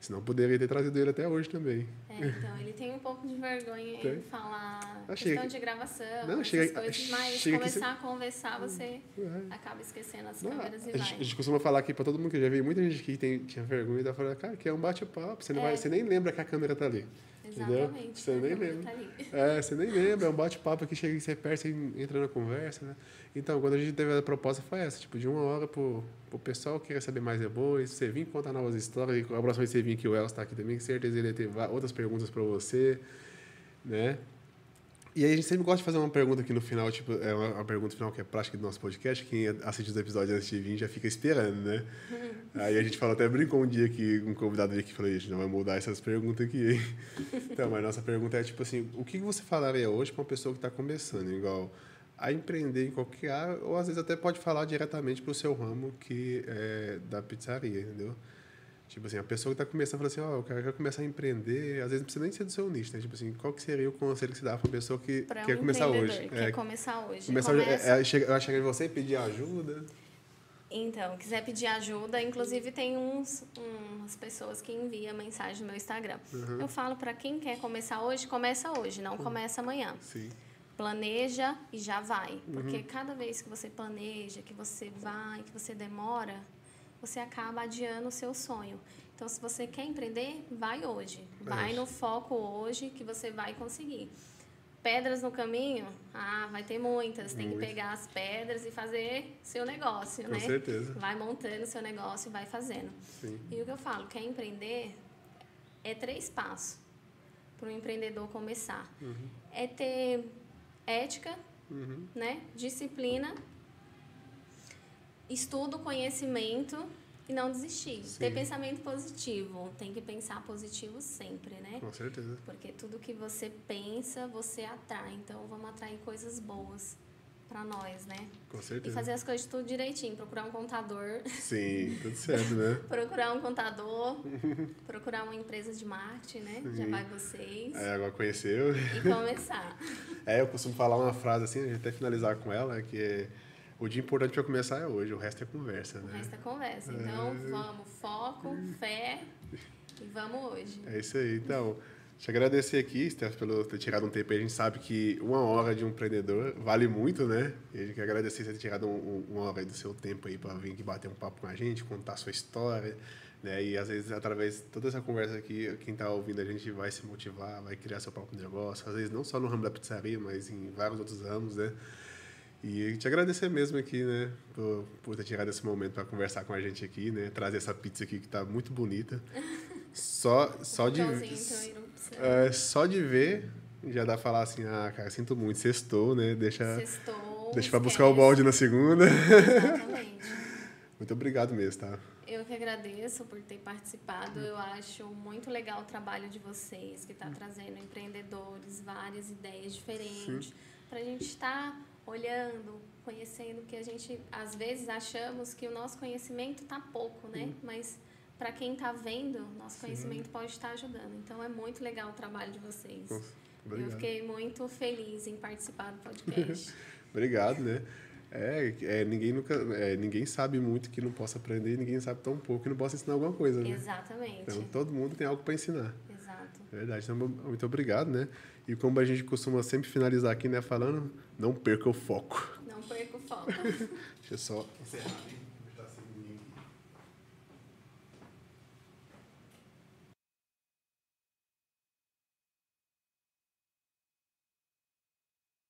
Speaker 1: senão poderia ter trazido ele até hoje também.
Speaker 2: É, então, ele tem um pouco de vergonha tem. em falar ah, questão de gravação, não, chega, coisas, mas começar a conversar, você é. acaba esquecendo as não, câmeras e
Speaker 1: a vai. A gente costuma falar aqui para todo mundo que já veio, muita gente que tem, tinha vergonha e tá falando, cara, que é um bate-papo, você, não é. vai, você nem lembra que a câmera tá ali.
Speaker 2: Exatamente.
Speaker 1: Você nem lembra. Tá é, você nem lembra, é um bate-papo que chega e você perto, você entra na conversa, né? Então, quando a gente teve a proposta foi essa, tipo, de uma hora pro, pro pessoal que quer saber mais depois, você vir contar novas histórias, e a próxima vez você vir que o Elcio está aqui também, com certeza ele vai ter outras perguntas para você, né? E aí a gente sempre gosta de fazer uma pergunta aqui no final, tipo, é uma, uma pergunta final que é prática do nosso podcast. Quem assiste os episódios antes de vir já fica esperando, né? [LAUGHS] aí a gente falou, até brincou um dia que um convidado veio aqui e falou, gente, não vai mudar essas perguntas aqui, hein? [LAUGHS] então, mas nossa pergunta é tipo assim, o que você falaria hoje para uma pessoa que está começando, igual a empreender em qualquer área, ou às vezes até pode falar diretamente para o seu ramo que é da pizzaria, entendeu? Tipo assim, a pessoa que está começando fala assim, ó, oh, eu quero começar a empreender, às vezes não precisa nem ser do seu nicho, né? Tipo assim, qual que seria o conselho que você dá para uma pessoa que
Speaker 2: pra
Speaker 1: quer
Speaker 2: um
Speaker 1: começar hoje?
Speaker 2: Quer é, começar hoje.
Speaker 1: Começar Começa... é, é, chega, ela chega em você e pedir ajuda?
Speaker 2: Então, quiser pedir ajuda, inclusive tem uns, umas pessoas que enviam mensagem no meu Instagram. Uhum. Eu falo para quem quer começar hoje, começa hoje, não começa amanhã.
Speaker 1: Sim.
Speaker 2: Planeja e já vai. Porque uhum. cada vez que você planeja, que você vai, que você demora, você acaba adiando o seu sonho. Então, se você quer empreender, vai hoje. Vai é no foco hoje que você vai conseguir. Pedras no caminho? Ah, vai ter muitas. Tem Muito. que pegar as pedras e fazer seu negócio,
Speaker 1: Com
Speaker 2: né?
Speaker 1: Com certeza.
Speaker 2: Vai montando seu negócio e vai fazendo.
Speaker 1: Sim.
Speaker 2: E o que eu falo, quer empreender é três passos para o empreendedor começar.
Speaker 1: Uhum.
Speaker 2: É ter ética,
Speaker 1: uhum.
Speaker 2: né? Disciplina, estudo, conhecimento e não desistir. Sim. Ter pensamento positivo. Tem que pensar positivo sempre, né?
Speaker 1: Com certeza.
Speaker 2: Porque tudo que você pensa, você atrai. Então, vamos atrair coisas boas para nós, né?
Speaker 1: Com certeza.
Speaker 2: E fazer as coisas tudo direitinho. Procurar um contador.
Speaker 1: Sim, tudo [LAUGHS] certo, né?
Speaker 2: procurar um contador. [LAUGHS] procurar uma empresa de marketing, né? Sim. Já vai vocês.
Speaker 1: É, agora conheceu.
Speaker 2: E começar. [LAUGHS]
Speaker 1: é, eu costumo falar uma frase assim, a gente até finalizar com ela, que é o dia importante para começar é hoje, o resto é conversa, né?
Speaker 2: O resto é conversa. Então, é... vamos, foco, fé e vamos hoje.
Speaker 1: É isso aí. Então, te agradecer aqui, Steph, pelo ter tirado um tempo aí. A gente sabe que uma hora de um empreendedor vale muito, né? E a gente quer agradecer você ter tirado um, um, uma hora do seu tempo aí para vir aqui bater um papo com a gente, contar a sua história, né? E às vezes, através de toda essa conversa aqui, quem está ouvindo a gente vai se motivar, vai criar seu próprio negócio. Às vezes, não só no ramo da pizzaria, mas em vários outros ramos, né? E te agradecer mesmo aqui, né, por, por ter tirado esse momento para conversar com a gente aqui, né, trazer essa pizza aqui que está muito bonita. [LAUGHS] Só, só de é, só de ver já dá para falar assim, ah, cara, sinto muito, sextou, né? Deixa
Speaker 2: sextou,
Speaker 1: deixa para buscar o balde na segunda. Exatamente. [LAUGHS] muito obrigado mesmo, tá?
Speaker 2: Eu que agradeço por ter participado. Eu acho muito legal o trabalho de vocês, que está trazendo empreendedores, várias ideias diferentes, para a gente estar tá olhando, conhecendo que a gente às vezes achamos que o nosso conhecimento está pouco, né? Uhum. Mas para quem está vendo, nosso Sim. conhecimento pode estar ajudando. Então é muito legal o trabalho de vocês.
Speaker 1: Obrigado.
Speaker 2: Eu fiquei muito feliz em participar do podcast. [LAUGHS]
Speaker 1: Obrigado, né? É, é, ninguém nunca, é, ninguém sabe muito que não possa aprender, ninguém sabe tão pouco que não possa ensinar alguma coisa, né?
Speaker 2: Exatamente.
Speaker 1: Então todo mundo tem algo para ensinar.
Speaker 2: Exato.
Speaker 1: Verdade. Então muito obrigado, né? E como a gente costuma sempre finalizar aqui, né, falando, não perca o foco.
Speaker 2: Não perca o foco. [LAUGHS]
Speaker 1: Deixa eu só encerrar.